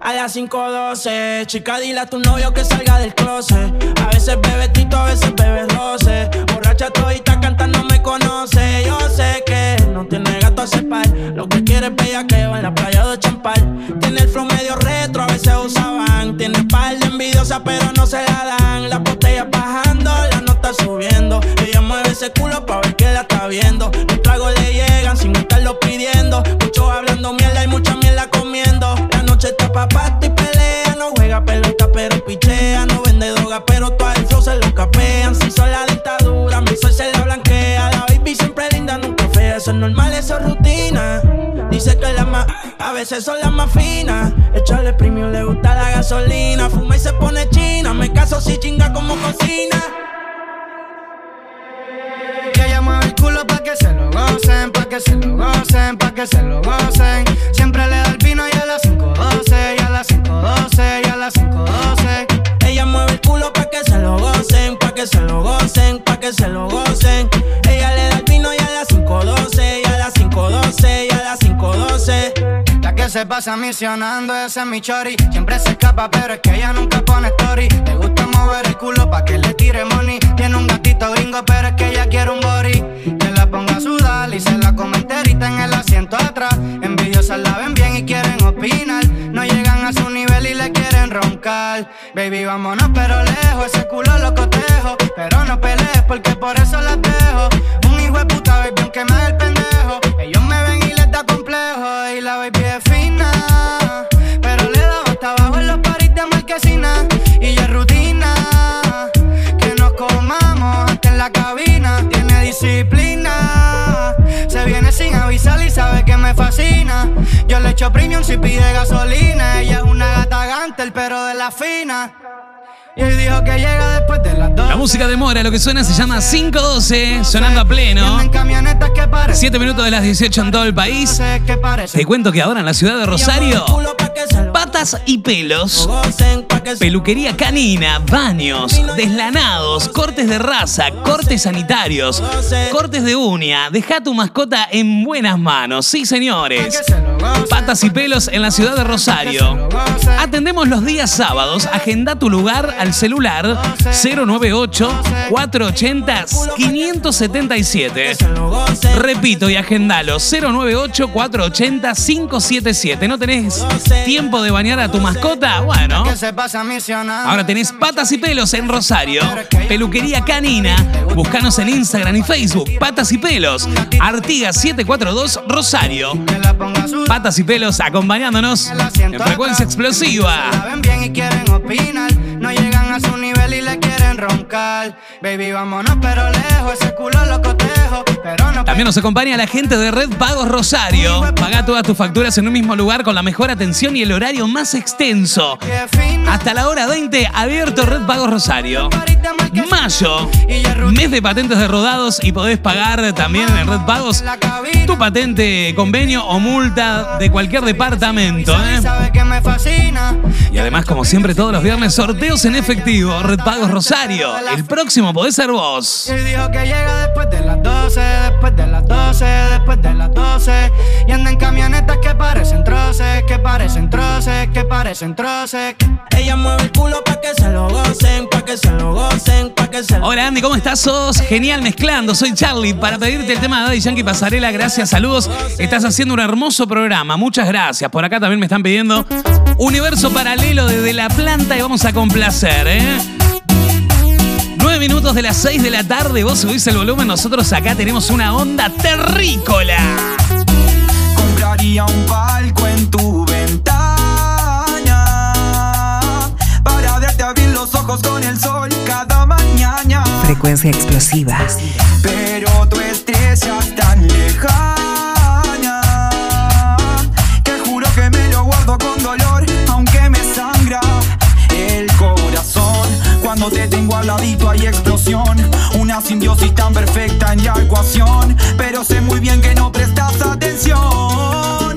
A las 5.12, chica, dile a tu novio que salga del closet. A veces bebe tito, a veces bebe roce. Borracha todita cantando me conoce. Yo sé que no tiene gato a cepar. Lo que quiere es bella que va en la playa de Champal. Tiene el flow medio retro, a veces usaban. Tiene par de envidiosa, pero no se la dan. Las botellas bajando, la nota subiendo. Ella mueve ese culo pa' ver que la está viendo. Los tragos le llegan sin estarlo pidiendo. Muchos hablando mierda y mucha mierda comiendo. La noche está pa' y pelea. No juega pelota, pero pichea. No vende droga, pero todo el flow se lo capean. Si son Eso es normal, eso es rutina. Dice que las más, a veces son las más finas. Echarle premium, le gusta la gasolina. Fuma y se pone china. Me caso si chinga como cocina. Que ella mueve el culo pa' que se lo gocen, pa' que se lo gocen, pa' que se lo gocen. Siempre le da el vino y a las 5.12, y a las 5.12, y a las 5.12. Ella mueve el culo pa' que se lo gocen, pa' que se lo gocen, pa' que se lo gocen. Se pasa misionando, ese es mi chori. Siempre se escapa, pero es que ella nunca pone story. Le gusta mover el culo pa' que le tire money. Tiene un gatito gringo, pero es que ella quiere un body. Que la ponga a sudar y se la come enterita en el asiento atrás. Envidiosas la ven bien y quieren opinar. No llegan a su nivel y le quieren roncar. Baby, vámonos, pero lejos. Ese culo lo cotejo. Pero no pelees porque por eso la dejo. Un hijo de puta, baby, aunque me el pendejo. Ellos me ven y les da complejo. Y la baby la cabina, tiene disciplina. Se viene sin avisar y sabe que me fascina. Yo le echo premium si pide gasolina. Ella es una gata gante, el perro de la fina. Y hoy dijo que llega después de las dos. La música de Mora, lo que suena se llama 512, sonando a pleno. En camionetas que parecen 7 minutos de las 18 en todo el país. Te cuento que ahora en la ciudad de Rosario, patas y pelos, peluquería canina, baños, deslanados, cortes de raza, cortes sanitarios, cortes de uña. Deja tu mascota en buenas manos. Sí, señores. Patas y pelos en la ciudad de Rosario. Atendemos los días sábados. Agenda tu lugar al celular 098-480-577. Repito y agendalo 098-480-577. ¿No tenés tiempo de bañar a tu mascota? Bueno. Ahora tenés patas y pelos en Rosario. Peluquería Canina. Búscanos en Instagram y Facebook. Patas y pelos. Artigas 742 Rosario. Patas y pelos acompañándonos en frecuencia explosiva. No llegan a su nivel y roncar. Baby, vámonos, pero lejos. Ese culo lo cotejo. Pero no También nos acompaña la gente de Red Pagos Rosario. Paga todas tus facturas en un mismo lugar con la mejor atención y el horario más extenso. Hasta la hora 20, abierto Red Pagos Rosario. Mayo, mes de patentes de rodados y podés pagar también en Red Pagos tu patente, convenio o multa de cualquier departamento. ¿eh? Y además, como siempre, todos los viernes sorteos en efectivo. Red Pagos Rosario. El próximo podés ser vos. Y dijo que llega después de las 12, después de las 12, después de las 12. Y anda en camionetas que parecen troces, que parecen troces, que parecen troces. Ella mueve el culo pa' que se lo gocen, pa' que se lo gocen, pa' que se lo Hola Andy, ¿cómo estás? Sos genial mezclando. Soy Charlie para pedirte el tema de Daddy Yankee Pasarela. Gracias, saludos. Estás haciendo un hermoso programa. Muchas gracias. Por acá también me están pidiendo Universo Paralelo desde la planta y vamos a complacer, ¿eh? Minutos de las 6 de la tarde, vos subís el volumen, nosotros acá tenemos una onda terrícola. Compraría un palco en tu ventana para verte abrir los ojos con el sol cada mañana. Frecuencia explosiva. Pero tu estrella es tan lejana que juro que me lo guardo con dolor, aunque me sangra el corazón. Cuando te al ladito hay explosión, una simbiosis tan perfecta en la ecuación. Pero sé muy bien que no prestas atención.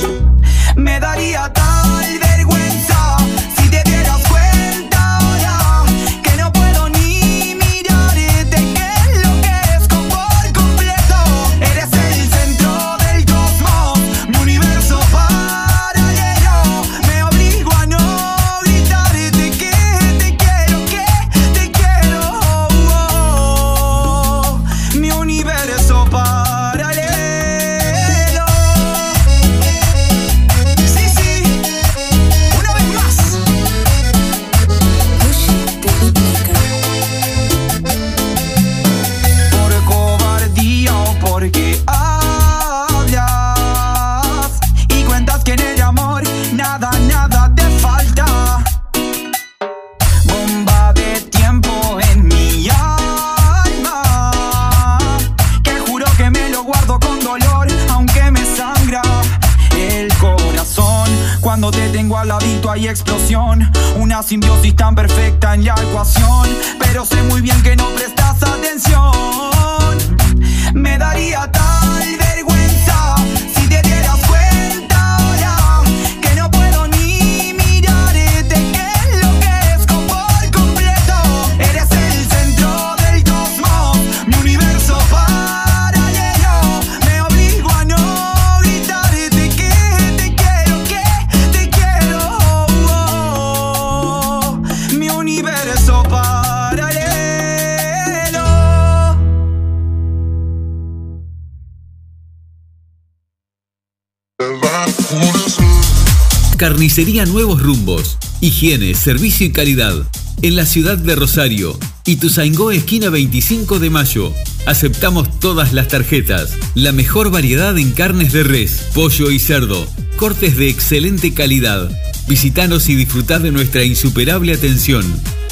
Explosión, una simbiosis tan perfecta en la ecuación. Pero sé muy bien que no prestas atención. Me daría tal Carnicería Nuevos Rumbos. Higiene, servicio y calidad. En la ciudad de Rosario. Ituzaingó, esquina 25 de mayo. Aceptamos todas las tarjetas. La mejor variedad en carnes de res, pollo y cerdo. Cortes de excelente calidad. Visítanos y disfrutad de nuestra insuperable atención.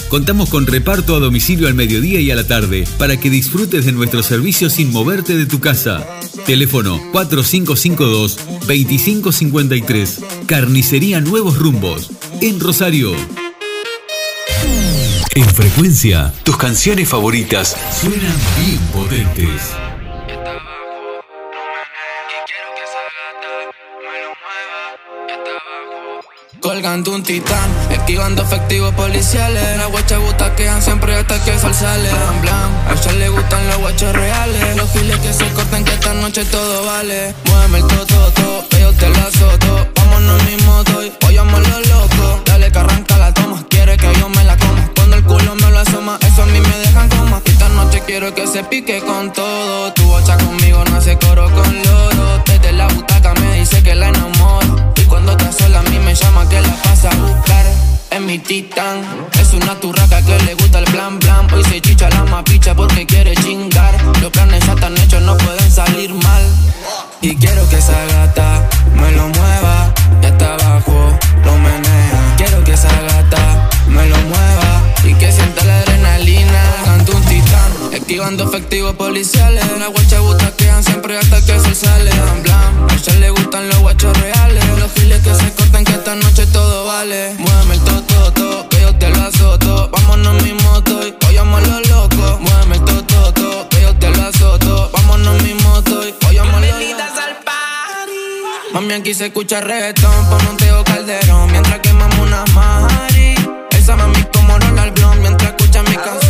Contamos con reparto a domicilio al mediodía y a la tarde para que disfrutes de nuestro servicio sin moverte de tu casa. Teléfono 4552-2553. Carnicería Nuevos Rumbos. En Rosario. En frecuencia, tus canciones favoritas suenan bien potentes. Colgando un titán, esquivando efectivos policiales. Las guachas butaquean siempre hasta que sol sale. Blan, blan, a ella le gustan los guachos reales. Los giles que se cortan que esta noche todo vale. Muéveme el toto, to, que yo te lo azoto. Vámonos mi moto y lo loco. Dale que arranca la toma, quiere que yo me la coma. Cuando el culo me lo asoma, eso a mí me dejan coma. Esta noche quiero que se pique con todo. Tu bocha conmigo no hace coro con loro. Desde la butaca me dice que la enamoro. Cuando está sola a mí me llama que la pasa a buscar. Es mi titán, es una turraca que le gusta el plan plan. Hoy se chicha la mapicha porque quiere chingar. Los planes ya están hechos, no pueden salir mal. Y quiero que esa gata me lo mueva, y hasta abajo lo menea. Quiero que esa gata me lo mueva titán, esquivando efectivos policiales. Las guachas butaquean siempre hasta que se sale. Blan, blan. A ella le gustan los guachos reales. Los giles que se cortan que esta noche todo vale. Muéveme el toto, to, que yo te lo azoto. Vámonos en mi moto y vayamos los locos. Muéveme el toto, to, que yo te lo azoto. Vámonos en mi moto y vayamos los locos. Mami, aquí se escucha reggaetón, pon un Teo Calderón Mientras quemamos una mari Esa mami como Ronald Brown Mientras escucha mi canción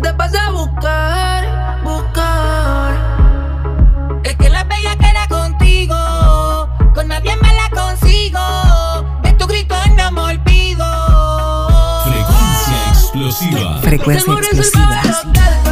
te pasé a buscar, buscar. Es que la bella que era contigo, con nadie me la consigo. De tu grito no me olvido. Frecuencia explosiva. Frecuencia explosiva.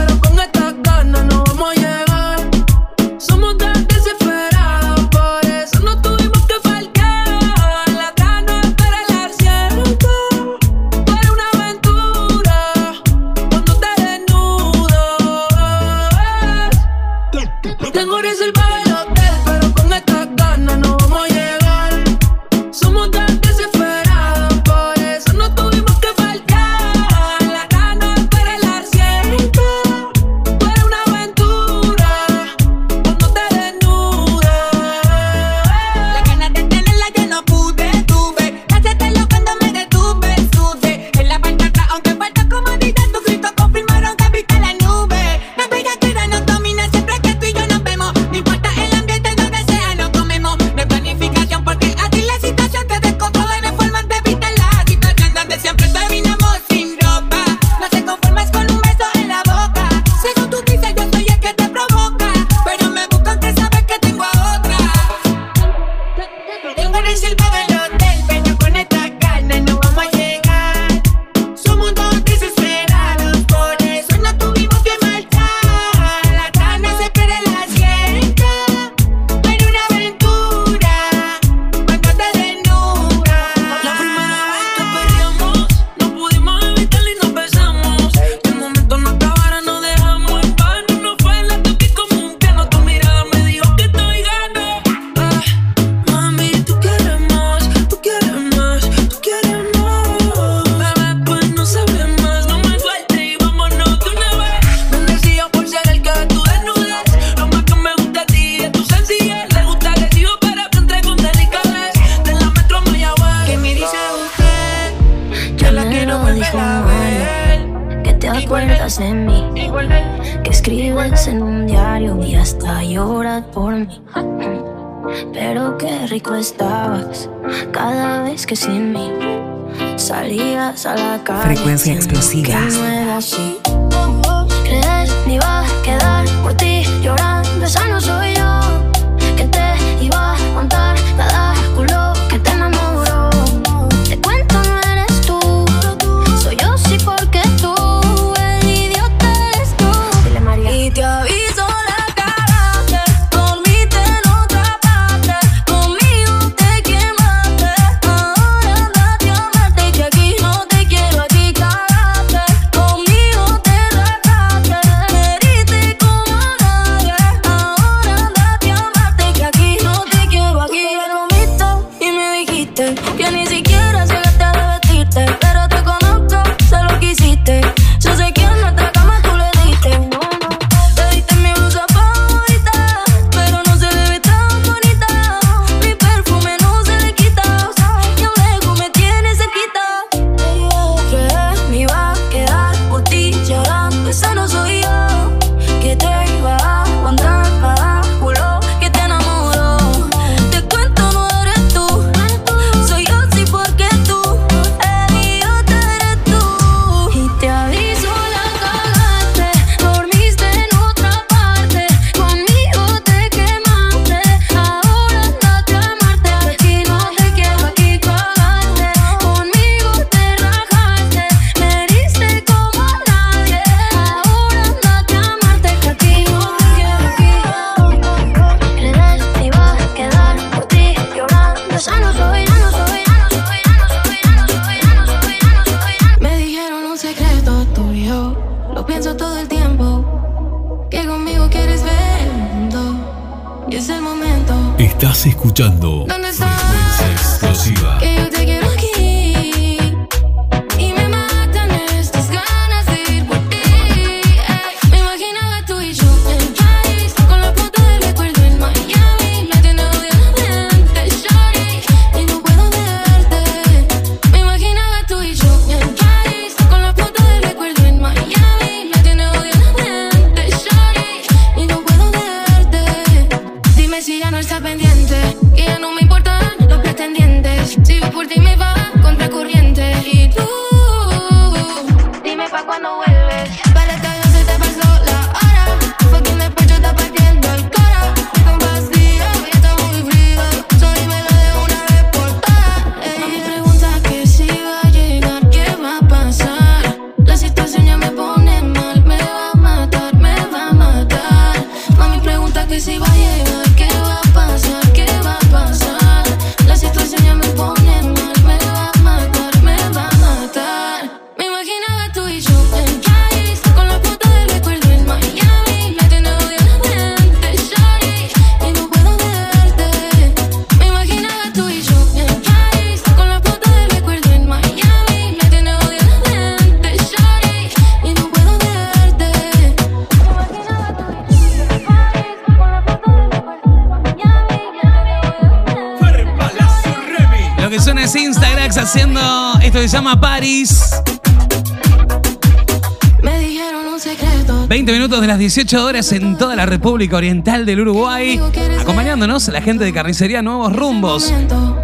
18 horas en toda la República Oriental del Uruguay, acompañándonos la gente de Carnicería Nuevos Rumbos,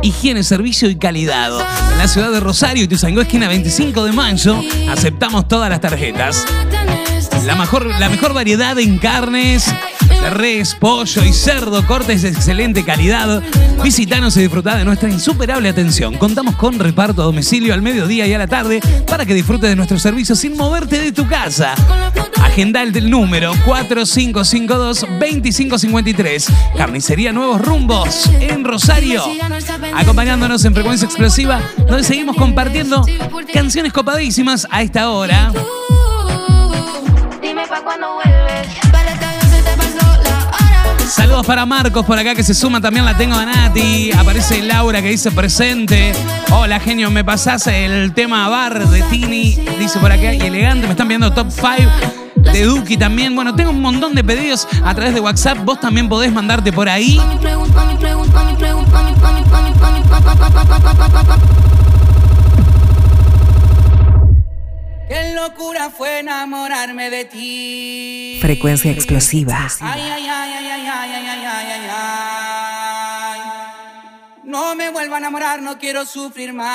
Higiene, Servicio y Calidad. En la ciudad de Rosario y Tuzangó, esquina 25 de mayo, aceptamos todas las tarjetas. La mejor, la mejor variedad en carnes, res, pollo y cerdo, cortes de excelente calidad. Visitanos y disfrutá de nuestra insuperable atención. Contamos con reparto a domicilio al mediodía y a la tarde para que disfrutes de nuestros servicios sin moverte de tu casa. Agenda el del número 4552-2553. Carnicería Nuevos Rumbos en Rosario. Acompañándonos en Frecuencia Explosiva, donde seguimos compartiendo canciones copadísimas a esta hora. Saludos para Marcos por acá que se suma, también la tengo a Nati. Aparece Laura que dice presente. Hola genio, me pasás el tema bar de Tini, dice por acá, y elegante, me están viendo top 5 de Duki también. Bueno, tengo un montón de pedidos a través de WhatsApp. Vos también podés mandarte por ahí. Qué locura fue enamorarme de ti. Frecuencia explosiva. Ay, ay, ay, ay, ay, ay, ay, ay, ay, No me vuelva a enamorar, no quiero sufrir más.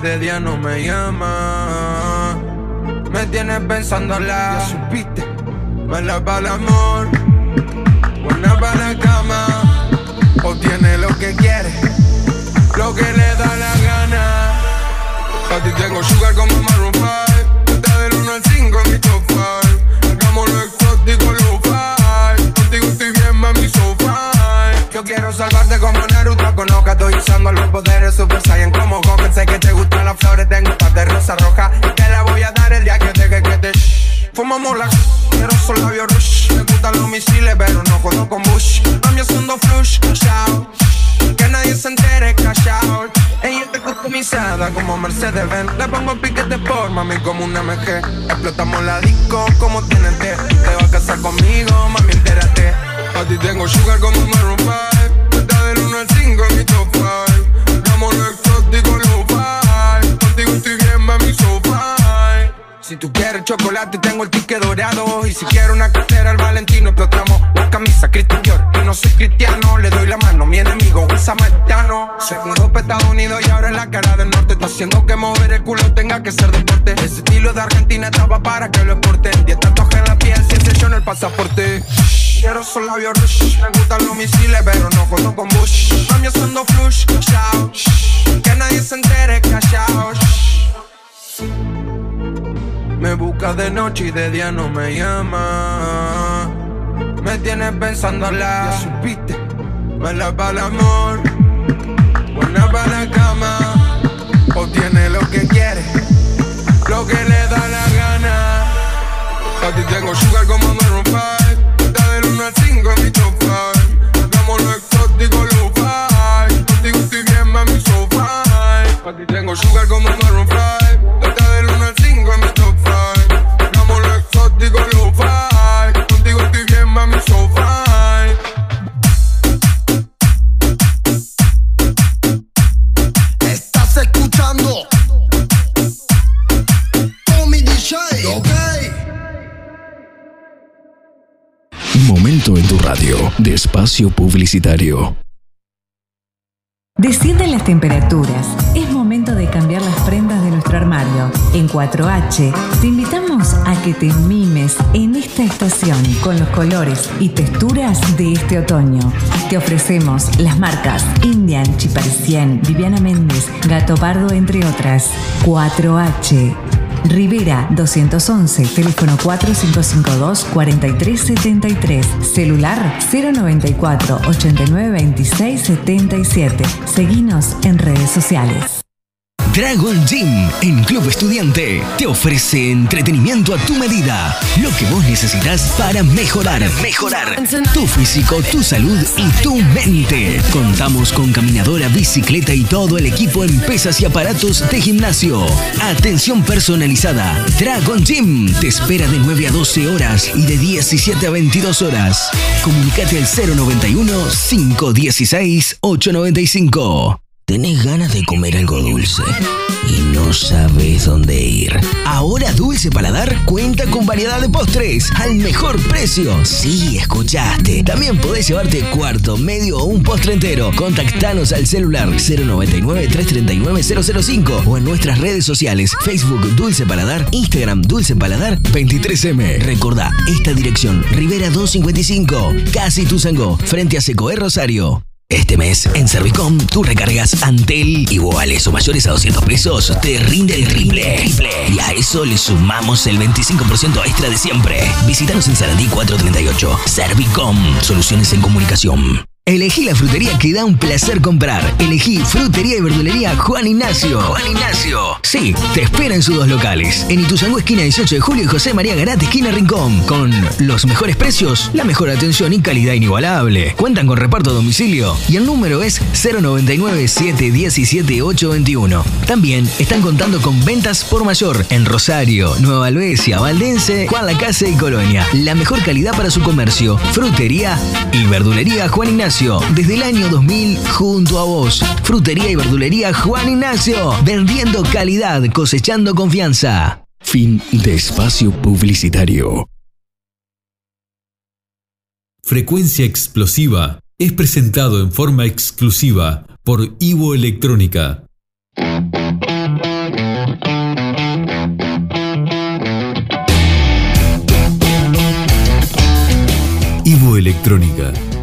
De día no me llama. Me tienes pensándola. Ya supiste. Mala para el amor. Buena para la cama. Obtiene lo que quiere. Lo que le da la gana. A ti tengo sugar como Maroon 5. Está del 1 al 5 en mi top 5. Usando los poderes Super Saiyan como Goku Sé que te gustan las flores, tengo un par de rosa roja Y te la voy a dar el día que deje que te shh. Fumamos la quiero solo labios rush. Me gustan los misiles, pero no jodo con Bush. Mami haciendo flush, callao. Que nadie se entere, callao. Ella está customizada como Mercedes Benz Le pongo piquete por mami como una MG Explotamos la disco como TNT Te vas a casar conmigo, mami entérate. A ti tengo sugar como Maroon 5 Está del 1 al 5 en mi top 5 Hagamos lo exótico, lo fi Contigo estoy bien, mami, so fine. Si tú quieres chocolate, tengo el ticket dorado. Y si quiero una cartera, el Valentino Explotamos camisa Christian Dior. Y no soy cristiano, le doy la mano Mi enemigo, un samaritano. Se mudó para Estados Unidos y ahora en la cara del norte Está haciendo que mover el culo tenga que ser deporte. Ese estilo de Argentina estaba para que lo exporten. Dieta toja en la piel, ese yo en el pasaporte. Quiero solo labios rush Me gustan los misiles, pero no jodo con Bush. Mami haciendo flush, chao Que nadie se entere, callao. Me busca de noche y de día no me llama Me tienes pensándola Ya supiste. Mala para el amor. Buena para la cama. Obtiene lo que quiere. Lo que le da la gana. A ti tengo sugar como Maroon 5 Está del 1 al 5 en mi top 5 Hagamos lo exótico, lo fi Contigo estoy bien, mami, so fine. A ti tengo sugar como Maroon 5 radio de espacio publicitario. Descienden las temperaturas. Es momento de cambiar las prendas de nuestro armario. En 4H te invitamos a que te mimes en esta estación con los colores y texturas de este otoño. Te ofrecemos las marcas Indian, Chiparecien, Viviana Méndez, Gato Pardo, entre otras. 4H. Rivera 211, teléfono 4552-4373, celular 094 8926 77. Seguinos en redes sociales. Dragon Gym en Club Estudiante te ofrece entretenimiento a tu medida. Lo que vos necesitas para mejorar, mejorar tu físico, tu salud y tu mente. Contamos con caminadora, bicicleta y todo el equipo en pesas y aparatos de gimnasio. Atención personalizada. Dragon Gym te espera de 9 a 12 horas y de 17 a 22 horas. Comunicate al 091 516 895. ¿Tenés ganas de comer algo dulce y no sabes dónde ir? Ahora Dulce Paladar cuenta con variedad de postres al mejor precio. Sí, escuchaste. También podés llevarte cuarto, medio o un postre entero. Contactanos al celular 099-339-005 o en nuestras redes sociales Facebook Dulce Paladar, Instagram Dulce Paladar 23M. Recordá esta dirección, Rivera 255, Casi Tuzangó, frente a Secoé Rosario. Este mes en Servicom tú recargas Antel iguales o mayores a 200 pesos te rinde el triple. Y a eso le sumamos el 25% extra de siempre. Visítanos en Sarandí 438. Servicom, soluciones en comunicación. Elegí la frutería que da un placer comprar. Elegí Frutería y Verdulería Juan Ignacio. Juan Ignacio. Sí, te espera en sus dos locales. En Ituzaingó, esquina 18 de julio y José María Garate, esquina Rincón. Con los mejores precios, la mejor atención y calidad inigualable. Cuentan con reparto a domicilio y el número es 099-717-821. También están contando con ventas por mayor en Rosario, Nueva Albesia, Valdense, Juan Lacase y Colonia. La mejor calidad para su comercio. Frutería y Verdulería Juan Ignacio. Desde el año 2000 junto a vos. Frutería y Verdulería Juan Ignacio. Vendiendo calidad, cosechando confianza. Fin de espacio publicitario. Frecuencia Explosiva es presentado en forma exclusiva por Ivo Electrónica. Ivo Electrónica,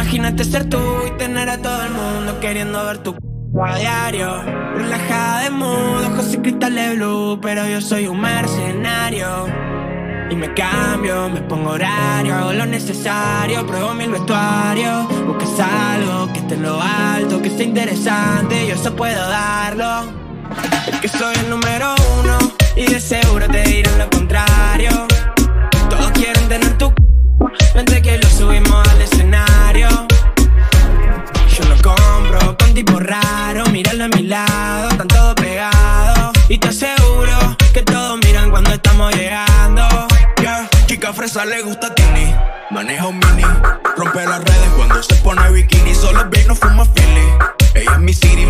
Imagínate ser tú y tener a todo el mundo queriendo ver tu a diario. Relajada de mood, ojos y cristales blue, pero yo soy un mercenario. Y me cambio, me pongo horario, hago lo necesario, pruebo mil vestuarios. Buscas algo que esté en lo alto, que sea interesante, yo eso puedo darlo. Es que soy el número uno y de seguro te dirán lo contrario. Todos quieren tener tu Vente que lo subimos al escenario. Tipo raro, míralo a mi lado, están todos pegados. Y te aseguro que todos miran cuando estamos llegando. Yeah, chica fresa le gusta Tini. Maneja un mini. Rompe las redes cuando se pone bikini. Solo ve no fuma Philly. Ella es mi city,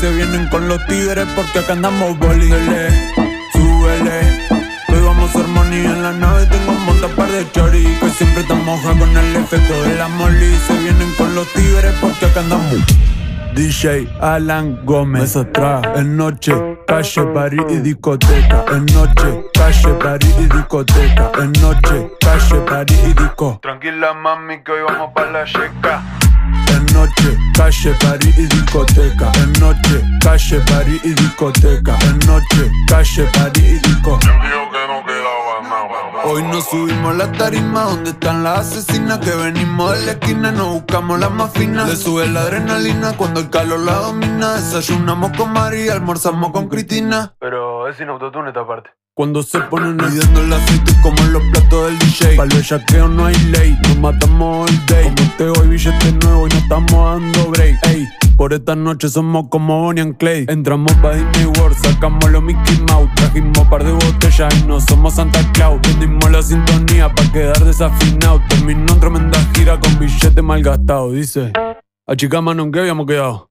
Se vienen con los tigres porque acá andamos boli. Dele, súbele. Hoy vamos a armonía en la nave. Tengo un montón par de chori que siempre te moja con el efecto de la moli. Se vienen con los tigres porque acá andamos. DJ Alan Gómez atrás. En noche, calle, party y discoteca. En noche, calle, party y discoteca. En noche, calle, party y disco. Tranquila mami que hoy vamos pa' la checa. En noche, calle, party y discoteca. En noche, calle, party y discoteca. En noche, calle, party y disco. Hoy nos subimos a la tarima donde están las asesinas que venimos de la esquina, nos buscamos las más finas. Le sube la adrenalina cuando el calor la domina. Desayunamos con María, almorzamos con Cristina. Pero es sin autotune esta parte. Cuando se ponen midiendo el aceite como en los platos del DJ. Para el bellaqueo no hay ley, nos matamos el day. Como te hoy billete nuevo y no estamos dando break. Ey, por esta noche somos como Bonnie and Clay. Entramos pa' Disney World, sacamos los Mickey Mouse. Trajimos par de botellas y no somos Santa Claus. Vendimos la sintonía pa' quedar desafinado. Terminó en tremenda gira con billete mal gastado. Dice, achicamos en qué habíamos quedado.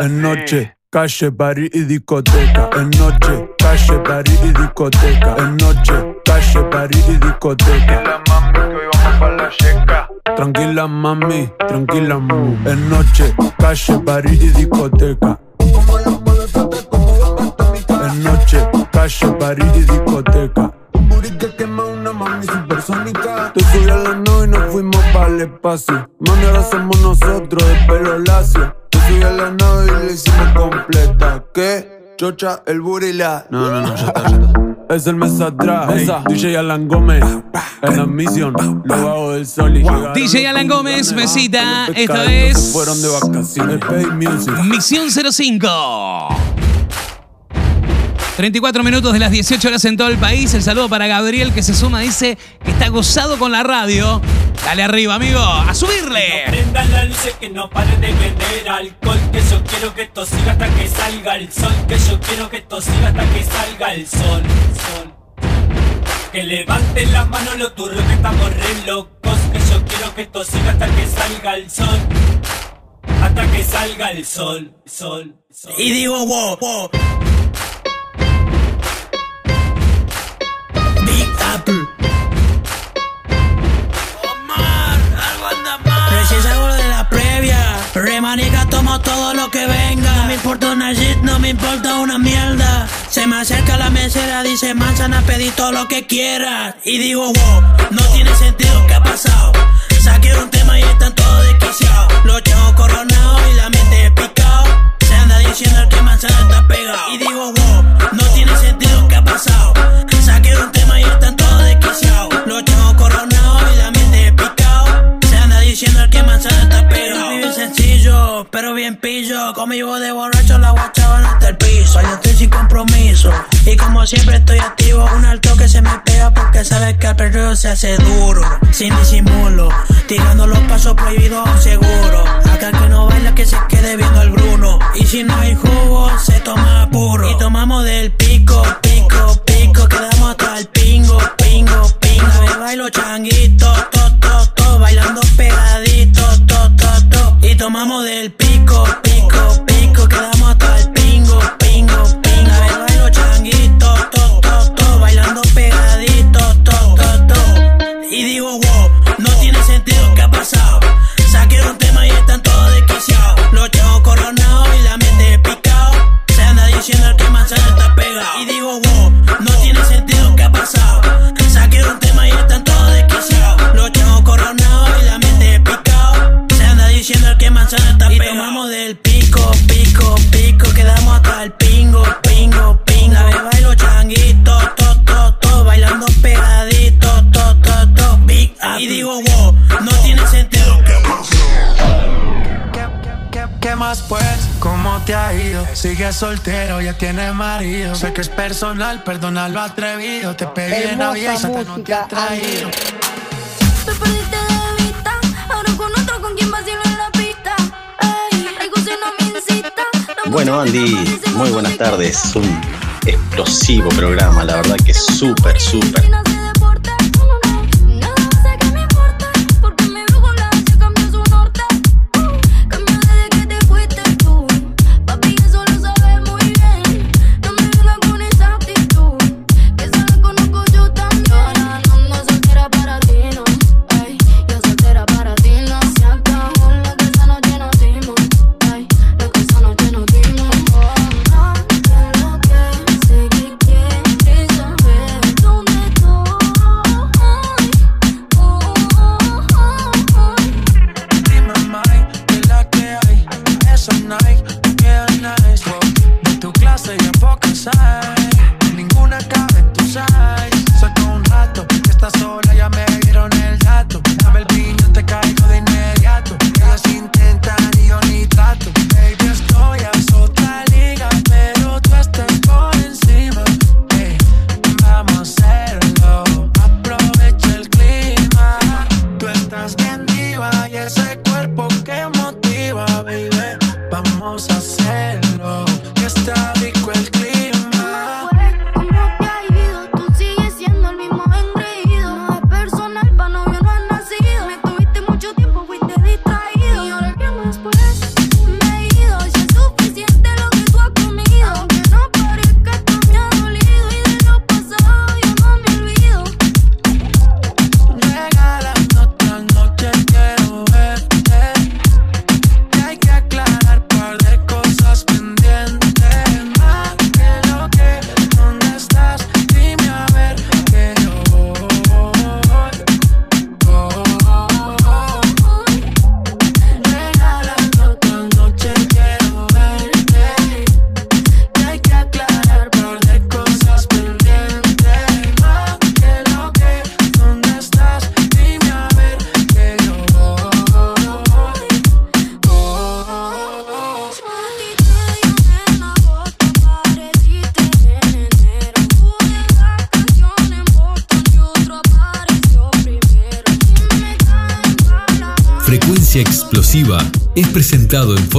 en noche, calle, party y discoteca. En noche, calle, party y discoteca. En noche, calle, party y discoteca. Tranquila mami, tranquila mu. En noche, calle, party y discoteca. En noche, calle, party y discoteca. Que quema una mami supersónica. Te subí a la nave y nos fuimos para el espacio. Mami, ahora somos nosotros de pelo lacio. Te subí a la nave y la hicimos completa. ¿Qué? Chocha, el burila. No, no, no, ya está, ya está. Es el mes atrás, ey, DJ Alan Gómez En la misión, lo hago del sol y llegaron DJ Alan Gómez, mesita. Esta es fueron de vacaciones, Pay Music Misión 05. 34 minutos de las 18 horas en todo el país. El saludo para Gabriel que se suma, dice que está gozado con la radio. Dale arriba, amigo, a subirle. Prendan la luz que no paren de vender alcohol Que yo quiero que esto siga hasta que salga el sol Que yo quiero que esto siga hasta que salga el sol, sol. Que levanten las manos los turros que estamos re locos Que yo quiero que esto siga hasta que salga el sol Hasta que salga el sol, sol, sol. Y digo, wow, wow. Todo lo que venga. No me importa una shit, no me importa una mierda. Se me acerca la mesera, dice manzana, pedí todo lo que quieras. Y digo, wow, no tiene sentido, ¿qué ha pasado? Saqué un tema y están todos desquiciados. Los chavos coronados y la mente picado. Se anda diciendo que manzana está pegado. Y digo, wow, no tiene sentido, ¿qué ha pasado? Saqué un tema y están todos desquiciados. Los chavos coronados Diciendo el que manzana está pegado. Vive sencillo, pero bien pillo. Conmigo de borracho la guachaban hasta el piso. Yo estoy sin compromiso. Y como siempre estoy activo, un alto que se me pega porque sabes que el perreo se hace duro. Sin disimulo, tirando los pasos prohibidos a un seguro. Acá el que no baila que se quede viendo el Bruno. Y si no hay jugo, se toma puro. Y tomamos del pico, pico, pico. Quedamos hasta el pingo, pingo, pingo. A ver, bailo changuito, tomamos del pico, pico, pico. Quedamos hasta el pingo, pingo, pingo. A ver, bailo changuito, to, to, to. Bailando pegadito, to, to, to. Y digo, wow, no tiene sentido, ¿qué ha pasado? Saqué un tema y están todos desquiciados. Los chavos coronados y la mente picado. Se anda diciendo que manzana está pegado. Y tomamos del pico, pico, pico. Quedamos hasta el pingo, pingo, pingo. La beba y los changuitos, to, to, to. Bailando pegadito, to, to, to. Big. Y digo, wow, no tiene sentido. ¿Qué ¿Qué, qué más pues? ¿Cómo te ha ido? Sigues soltero, ya tienes marido. Sé que es personal, perdona lo atrevido. Te pegué en y Santa no te ha traído. Te perdiste de Bueno, Andy, muy buenas tardes. Un explosivo programa, la verdad que súper, súper.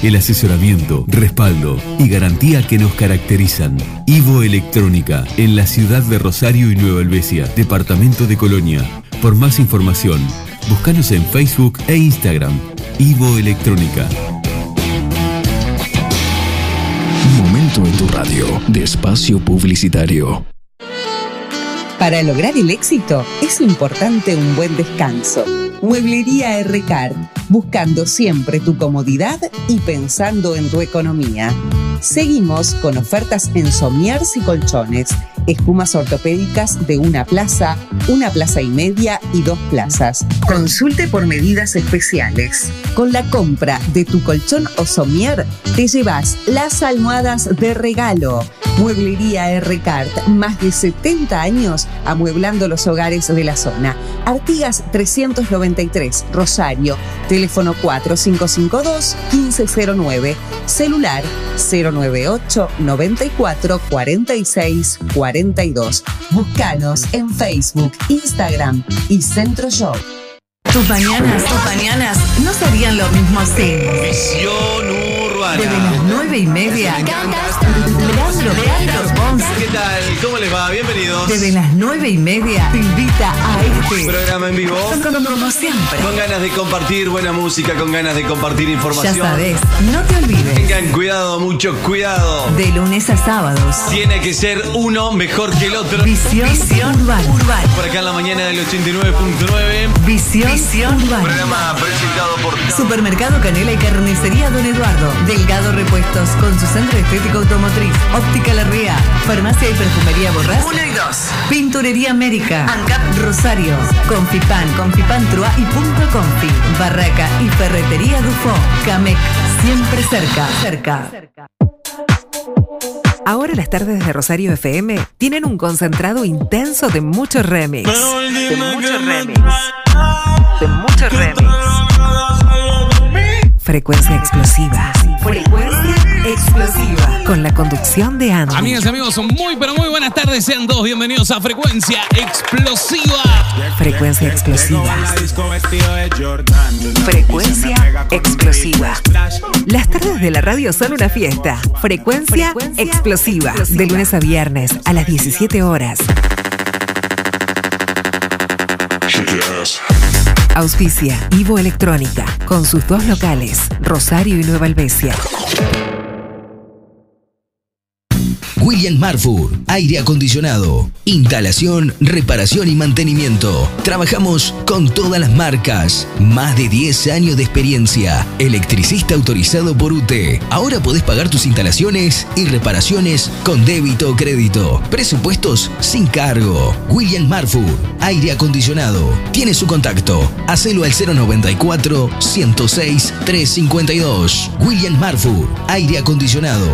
El asesoramiento, respaldo y garantía que nos caracterizan. Ivo Electrónica, en la ciudad de Rosario y Nueva Helvecia, departamento de Colonia. Por más información, búscanos en Facebook e Instagram. Ivo Electrónica. Momento en tu radio de espacio publicitario. Para lograr el éxito es importante un buen descanso. Mueblería R-Card, buscando siempre tu comodidad y pensando en tu economía. Seguimos con ofertas en somiers y colchones, espumas ortopédicas de una plaza, una plaza y media y dos plazas. Consulte por medidas especiales. Con la compra de tu colchón o somier, te llevas las almohadas de regalo. Mueblería R-Cart, más de 70 años amueblando los hogares de la zona. Artigas 393, Rosario. Teléfono 4552-1509. Celular 098 94 46 42. Búscanos en Facebook, Instagram y Centro Shop. Tus mañanas, tus mañanas no serían lo mismo sin. Visión urbana. Desde las nueve y media. Leandro, Leandro Pons. ¿Qué tal? ¿Cómo les va? Bienvenidos. Desde las nueve y media te invita a este Programa en vivo. Como siempre. Con ganas de compartir buena música, con ganas de compartir información. Ya sabes, no te olvides. Tengan cuidado, mucho cuidado. De lunes a sábados. Tiene que ser uno mejor que el otro. Visión, urbana. Por acá en la mañana del 89.9. Visión, urbana. Programa presentado por Supermercado Canela y Carnicería Don Eduardo. Delgado Repuestos con su centro estético automotriz. Óptica La Ría. Farmacia y perfumería Borrás. 1 y 2. Pinturería América. ANCAP Rosario. Confipan, Confipan Trua y Punto Confi. Barraca y Ferretería Dufo. Camec. Siempre cerca. Cerca. Ahora las tardes de Rosario FM tienen un concentrado intenso de muchos remix. De muchos remix. De muchos remix. Frecuencia explosiva. Frecuencia explosiva. Con la conducción de Andy. Amigas y amigos, muy pero muy buenas tardes. Sean todos bienvenidos a Frecuencia Explosiva. Frecuencia explosiva. Frecuencia explosiva. Las tardes de la radio son una fiesta. Frecuencia explosiva. De lunes a viernes a las 17 horas. Auspicia Ivo Electrónica con sus dos locales, Rosario y Nueva Albesia. William Marfur, aire acondicionado, instalación, reparación y mantenimiento. Trabajamos con todas las marcas. Más de 10 años de experiencia. Electricista autorizado por UTE. Ahora podés pagar tus instalaciones y reparaciones con débito o crédito. Presupuestos sin cargo. William Marfur, aire acondicionado. Tiene su contacto. Hacelo al 094 106 352. William Marfur, aire acondicionado.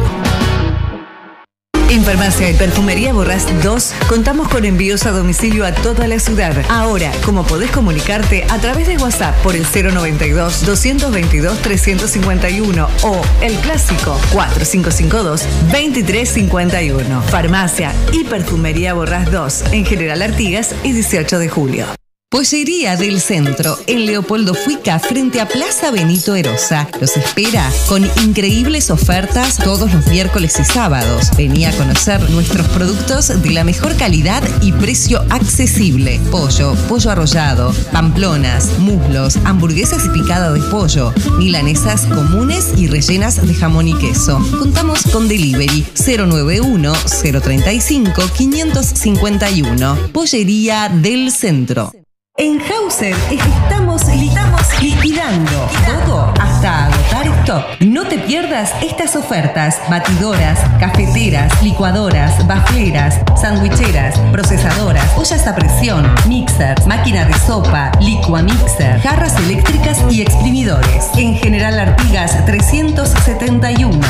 En Farmacia y Perfumería Borrás 2 contamos con envíos a domicilio a toda la ciudad. Ahora, como podés comunicarte a través de WhatsApp por el 092 222 351 o el clásico 4552 2351. Farmacia y Perfumería Borrás 2 en General Artigas y 18 de julio. Pollería del Centro, en Leopoldo Fuica, frente a Plaza Benito Erosa. Los espera con increíbles ofertas todos los miércoles y sábados. Vení a conocer nuestros productos de la mejor calidad y precio accesible. Pollo, pollo arrollado, pamplonas, muslos, hamburguesas y picada de pollo, milanesas comunes y rellenas de jamón y queso. Contamos con delivery 091 035 551. Pollería del Centro. En Hauser estamos, estamos liquidando todo hasta agotar stock. No te pierdas estas ofertas: batidoras, cafeteras, licuadoras, bafleras, sandwicheras, procesadoras, ollas a presión, mixers, máquina de sopa, licuamixer, jarras eléctricas y exprimidores. En General Artigas 371.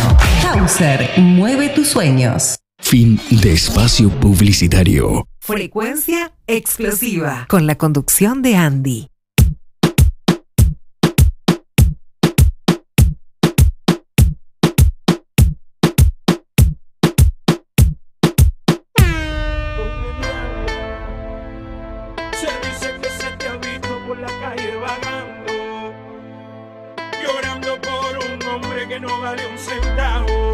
Hauser, mueve tus sueños. Fin de espacio publicitario. Frecuencia explosiva. Con la conducción de Andy. Se dice que se te ha visto por la calle vagando, llorando por un hombre que no vale un centavo.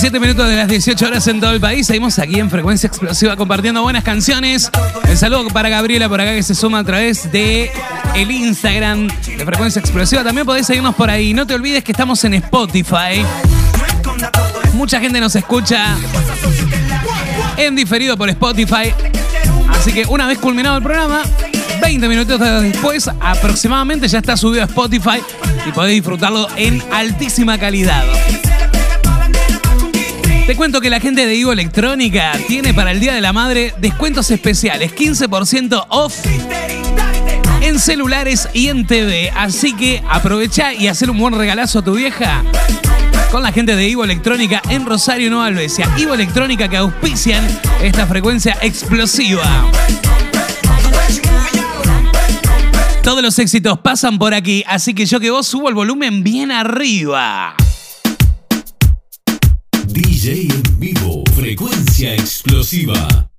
17 minutos de las 18 horas en todo el país. Seguimos aquí en Frecuencia Explosiva compartiendo buenas canciones. El saludo para Gabriela por acá que se suma a través de el Instagram de Frecuencia Explosiva. También podéis seguirnos por ahí. No te olvides que estamos en Spotify. Mucha gente nos escucha en diferido por Spotify. Así que una vez culminado el programa, 20 minutos después aproximadamente ya está subido a Spotify y podéis disfrutarlo en altísima calidad. Te cuento que la gente de Ivo Electrónica tiene para el Día de la Madre descuentos especiales, 15% off en celulares y en TV. Así que aprovecha y hacer un buen regalazo a tu vieja con la gente de Ivo Electrónica en Rosario Nueva Alvesia. Ivo Electrónica que auspician esta frecuencia explosiva. Todos los éxitos pasan por aquí, así que yo que vos subo el volumen bien arriba. DJ en vivo, frecuencia explosiva.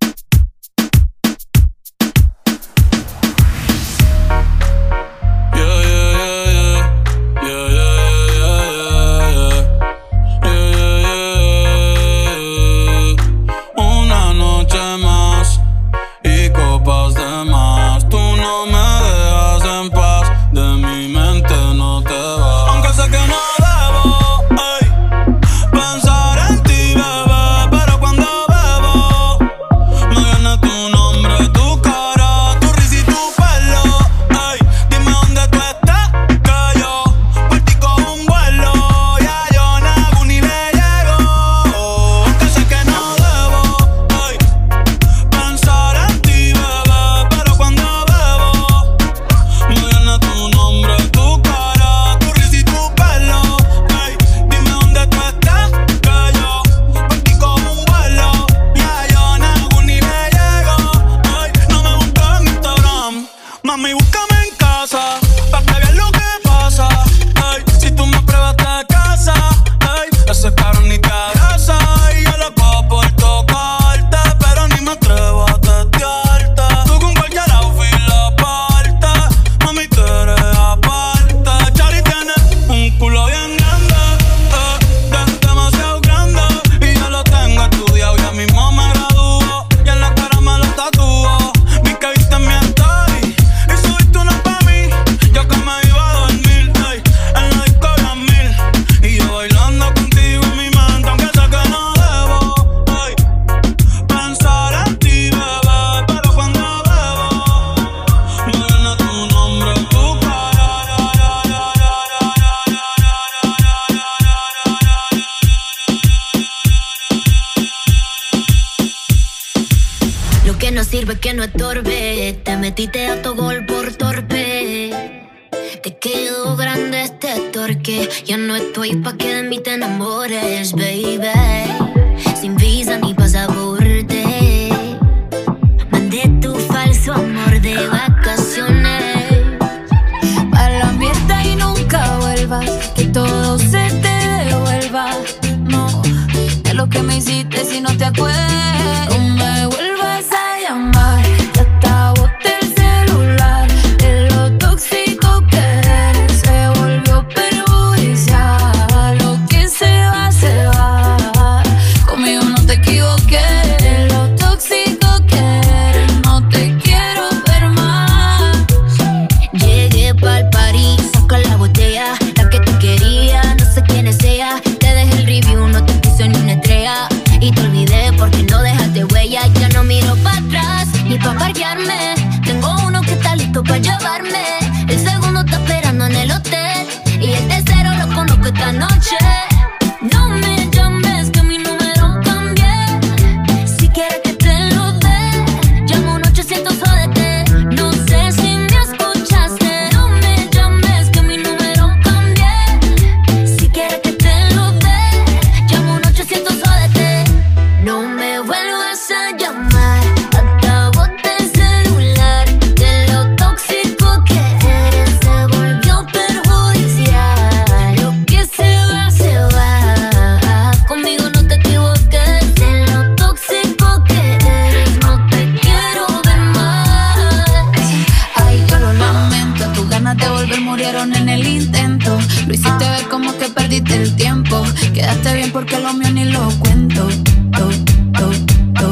que perdiste el tiempo. Quedaste bien porque lo mío ni lo cuento. Toh, toh, toh,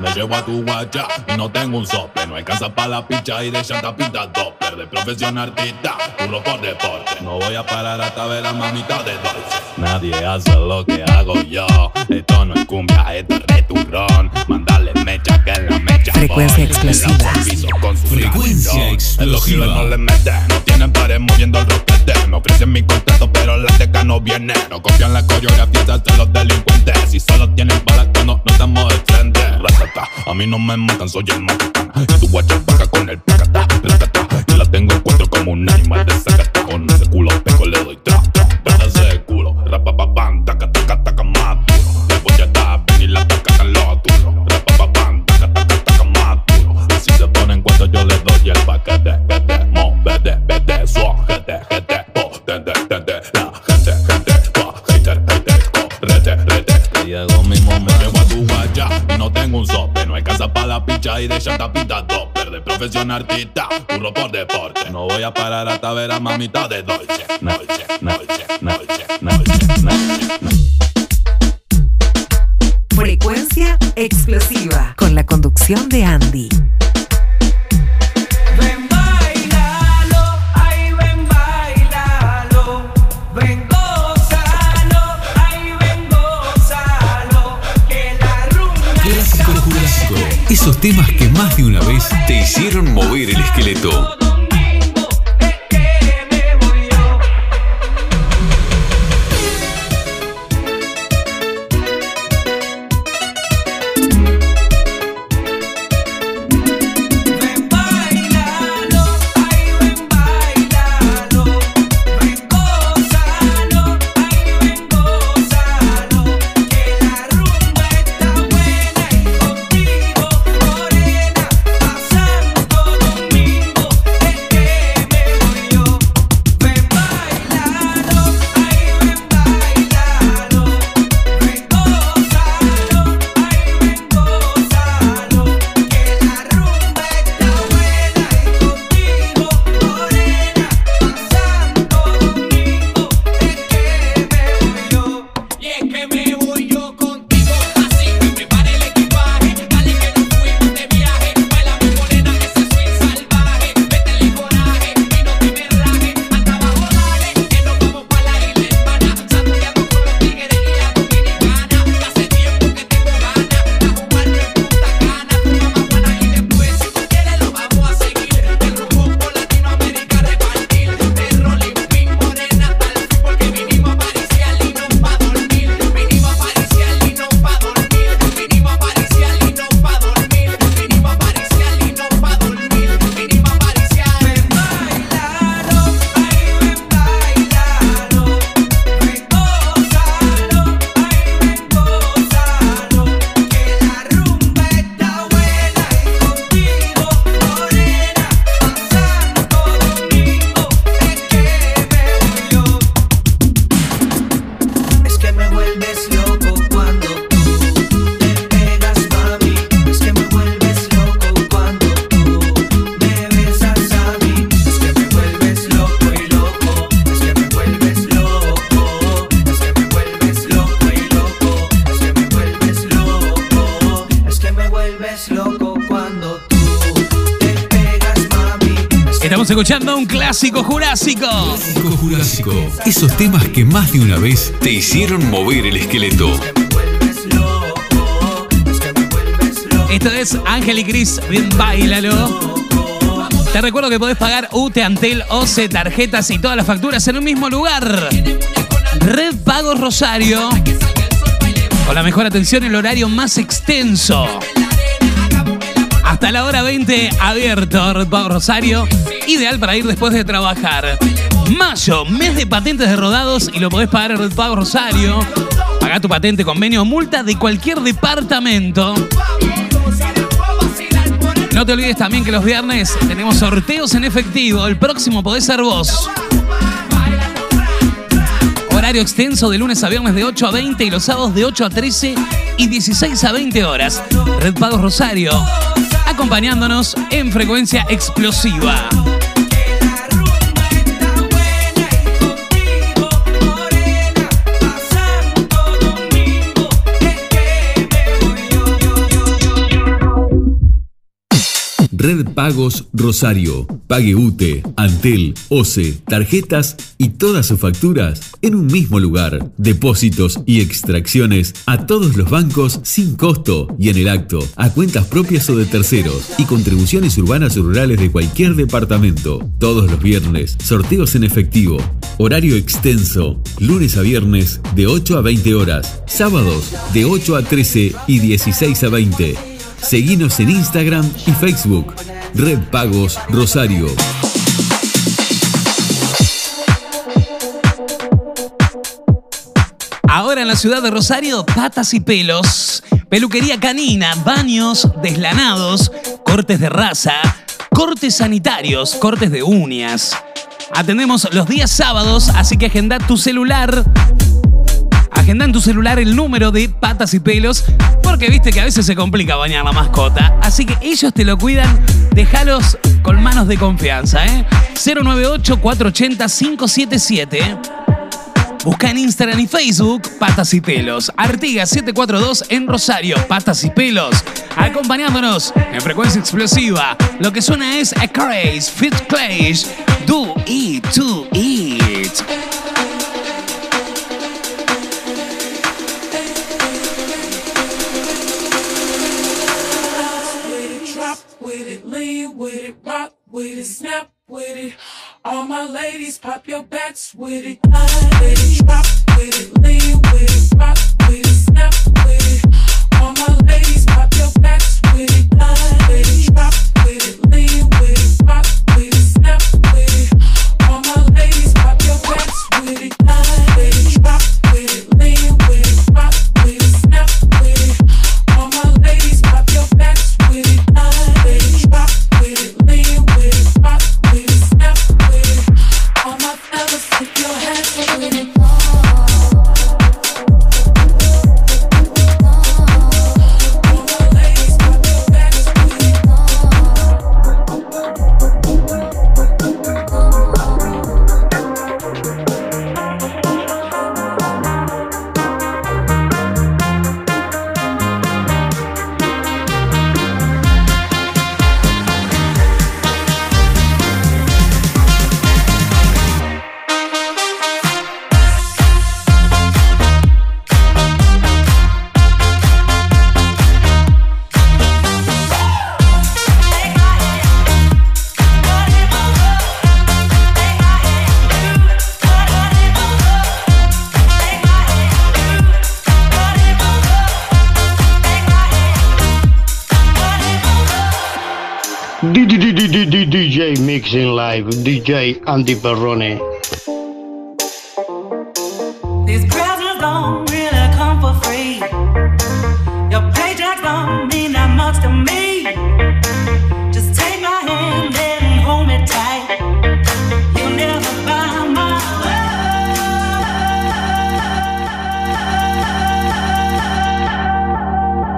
Me llevo a tu guacha y no tengo un sople. No alcanza para la picha y de chanta pinta doppler. De profesión artista, puro por deporte. No voy a parar hasta ver a mamita de dulce. Nadie hace lo que hago yo. Esto no es cumbia, esto es returrón. Mandale Frecuencia explosiva. Frecuencia explosiva. No le meten, no tienen pared moviendo el roquete. Me ofrecen mi contrato, pero la teca no viene. No copian la coreografía de los delincuentes. Si solo tienen balas cuando no estamos de frente. Ratata, a mí no me matan, soy el macatán. Y tu guacha paga con el pacata, ratata. Y la tengo en cuatro como un animal de sacata. Con ese culo peco le doy tra, tra. Ese culo, rapapapam, picha y de llanta pinta topper. De profesión artista, curro por deporte. No voy a parar hasta ver a mamita de Dolce. Dolce, Dolce, Dolce, Dolce, Dolce. Frecuencia explosiva. Con la conducción de Andy. Esos temas que más de una vez te hicieron mover el esqueleto. Escuchando un clásico jurásico. Clásico Jurásico. Esos temas que más de una vez te hicieron mover el esqueleto. Esto es Ángel y Cris, bien bailalo. Te recuerdo que podés pagar UTE, Antel, OCE, tarjetas y todas las facturas en un mismo lugar. Red Pagos Rosario. Con la mejor atención el horario más extenso. Hasta la hora 20 abierto Rosario. Ideal para ir después de trabajar. Mayo, mes de patentes de rodados y lo podés pagar en Red Pagos Rosario. Pagá tu patente, convenio o multa de cualquier departamento. No te olvides también que los viernes tenemos sorteos en efectivo. El próximo podés ser vos. Horario extenso de lunes a viernes de 8 a 20 y los sábados de 8 a 13 y 16 a 20 horas. Red Pagos Rosario, acompañándonos en frecuencia explosiva. Red Pagos Rosario. Pague UTE, Antel, OCE, tarjetas y todas sus facturas en un mismo lugar. Depósitos y extracciones a todos los bancos sin costo y en el acto, a cuentas propias o de terceros y contribuciones urbanas o rurales de cualquier departamento. Todos los viernes, sorteos en efectivo. Horario extenso, lunes a viernes de 8 a 20 horas, sábados de 8 a 13 y 16 a 20. Seguinos en Instagram y Facebook. Red Pagos Rosario. Ahora en la ciudad de Rosario, patas y pelos, peluquería canina, baños deslanados, cortes de raza, cortes sanitarios, cortes de uñas. Atendemos los días sábados, así que agenda tu celular. Agenda en tu celular el número de patas y pelos, porque viste que a veces se complica bañar la mascota. Así que ellos te lo cuidan, déjalos con manos de confianza, ¿eh? 098-480-577. Busca en Instagram y Facebook Patas y Pelos. Artigas 742 en Rosario. Patas y Pelos. Acompañándonos en frecuencia explosiva. Lo que suena es A Craze Fit Clash. Do it to it. It, rock with it, snap with it. All my ladies, pop your backs with it. Line with it, drop with it, lean with it, rock with it, snap with it. All my ladies, pop your backs with it. Line with it, drop with it, lean with it, rock with it, snap with it. All my ladies, pop your backs with it. Line DJ Andy Perrone. These presents don't really come for free. Your paychecks don't mean that much to me. Just take my hand and hold me tight. You'll never buy my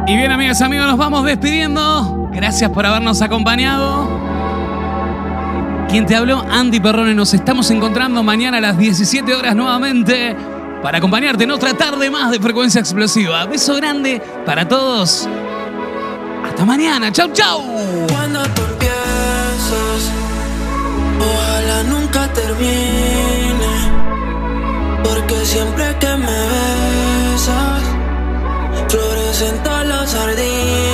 Y bien, amigas y amigos, nos vamos despidiendo. Gracias por habernos acompañado. Quien te habló, Andy Perrone. Nos estamos encontrando mañana a las 17 horas nuevamente para acompañarte en otra tarde más de frecuencia explosiva. Beso grande para todos. Hasta mañana. Chau, chau. Cuando tú empiezas, ojalá nunca termine. Porque siempre que me besas, florecen todos los jardines.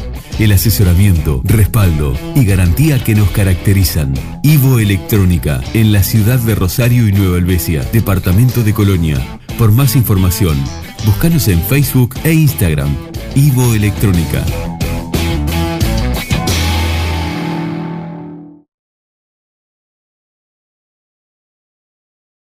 El asesoramiento, respaldo y garantía que nos caracterizan. Ivo Electrónica, en la ciudad de Rosario y Nueva Helvecia, departamento de Colonia. Por más información, búscanos en Facebook e Instagram. Ivo Electrónica.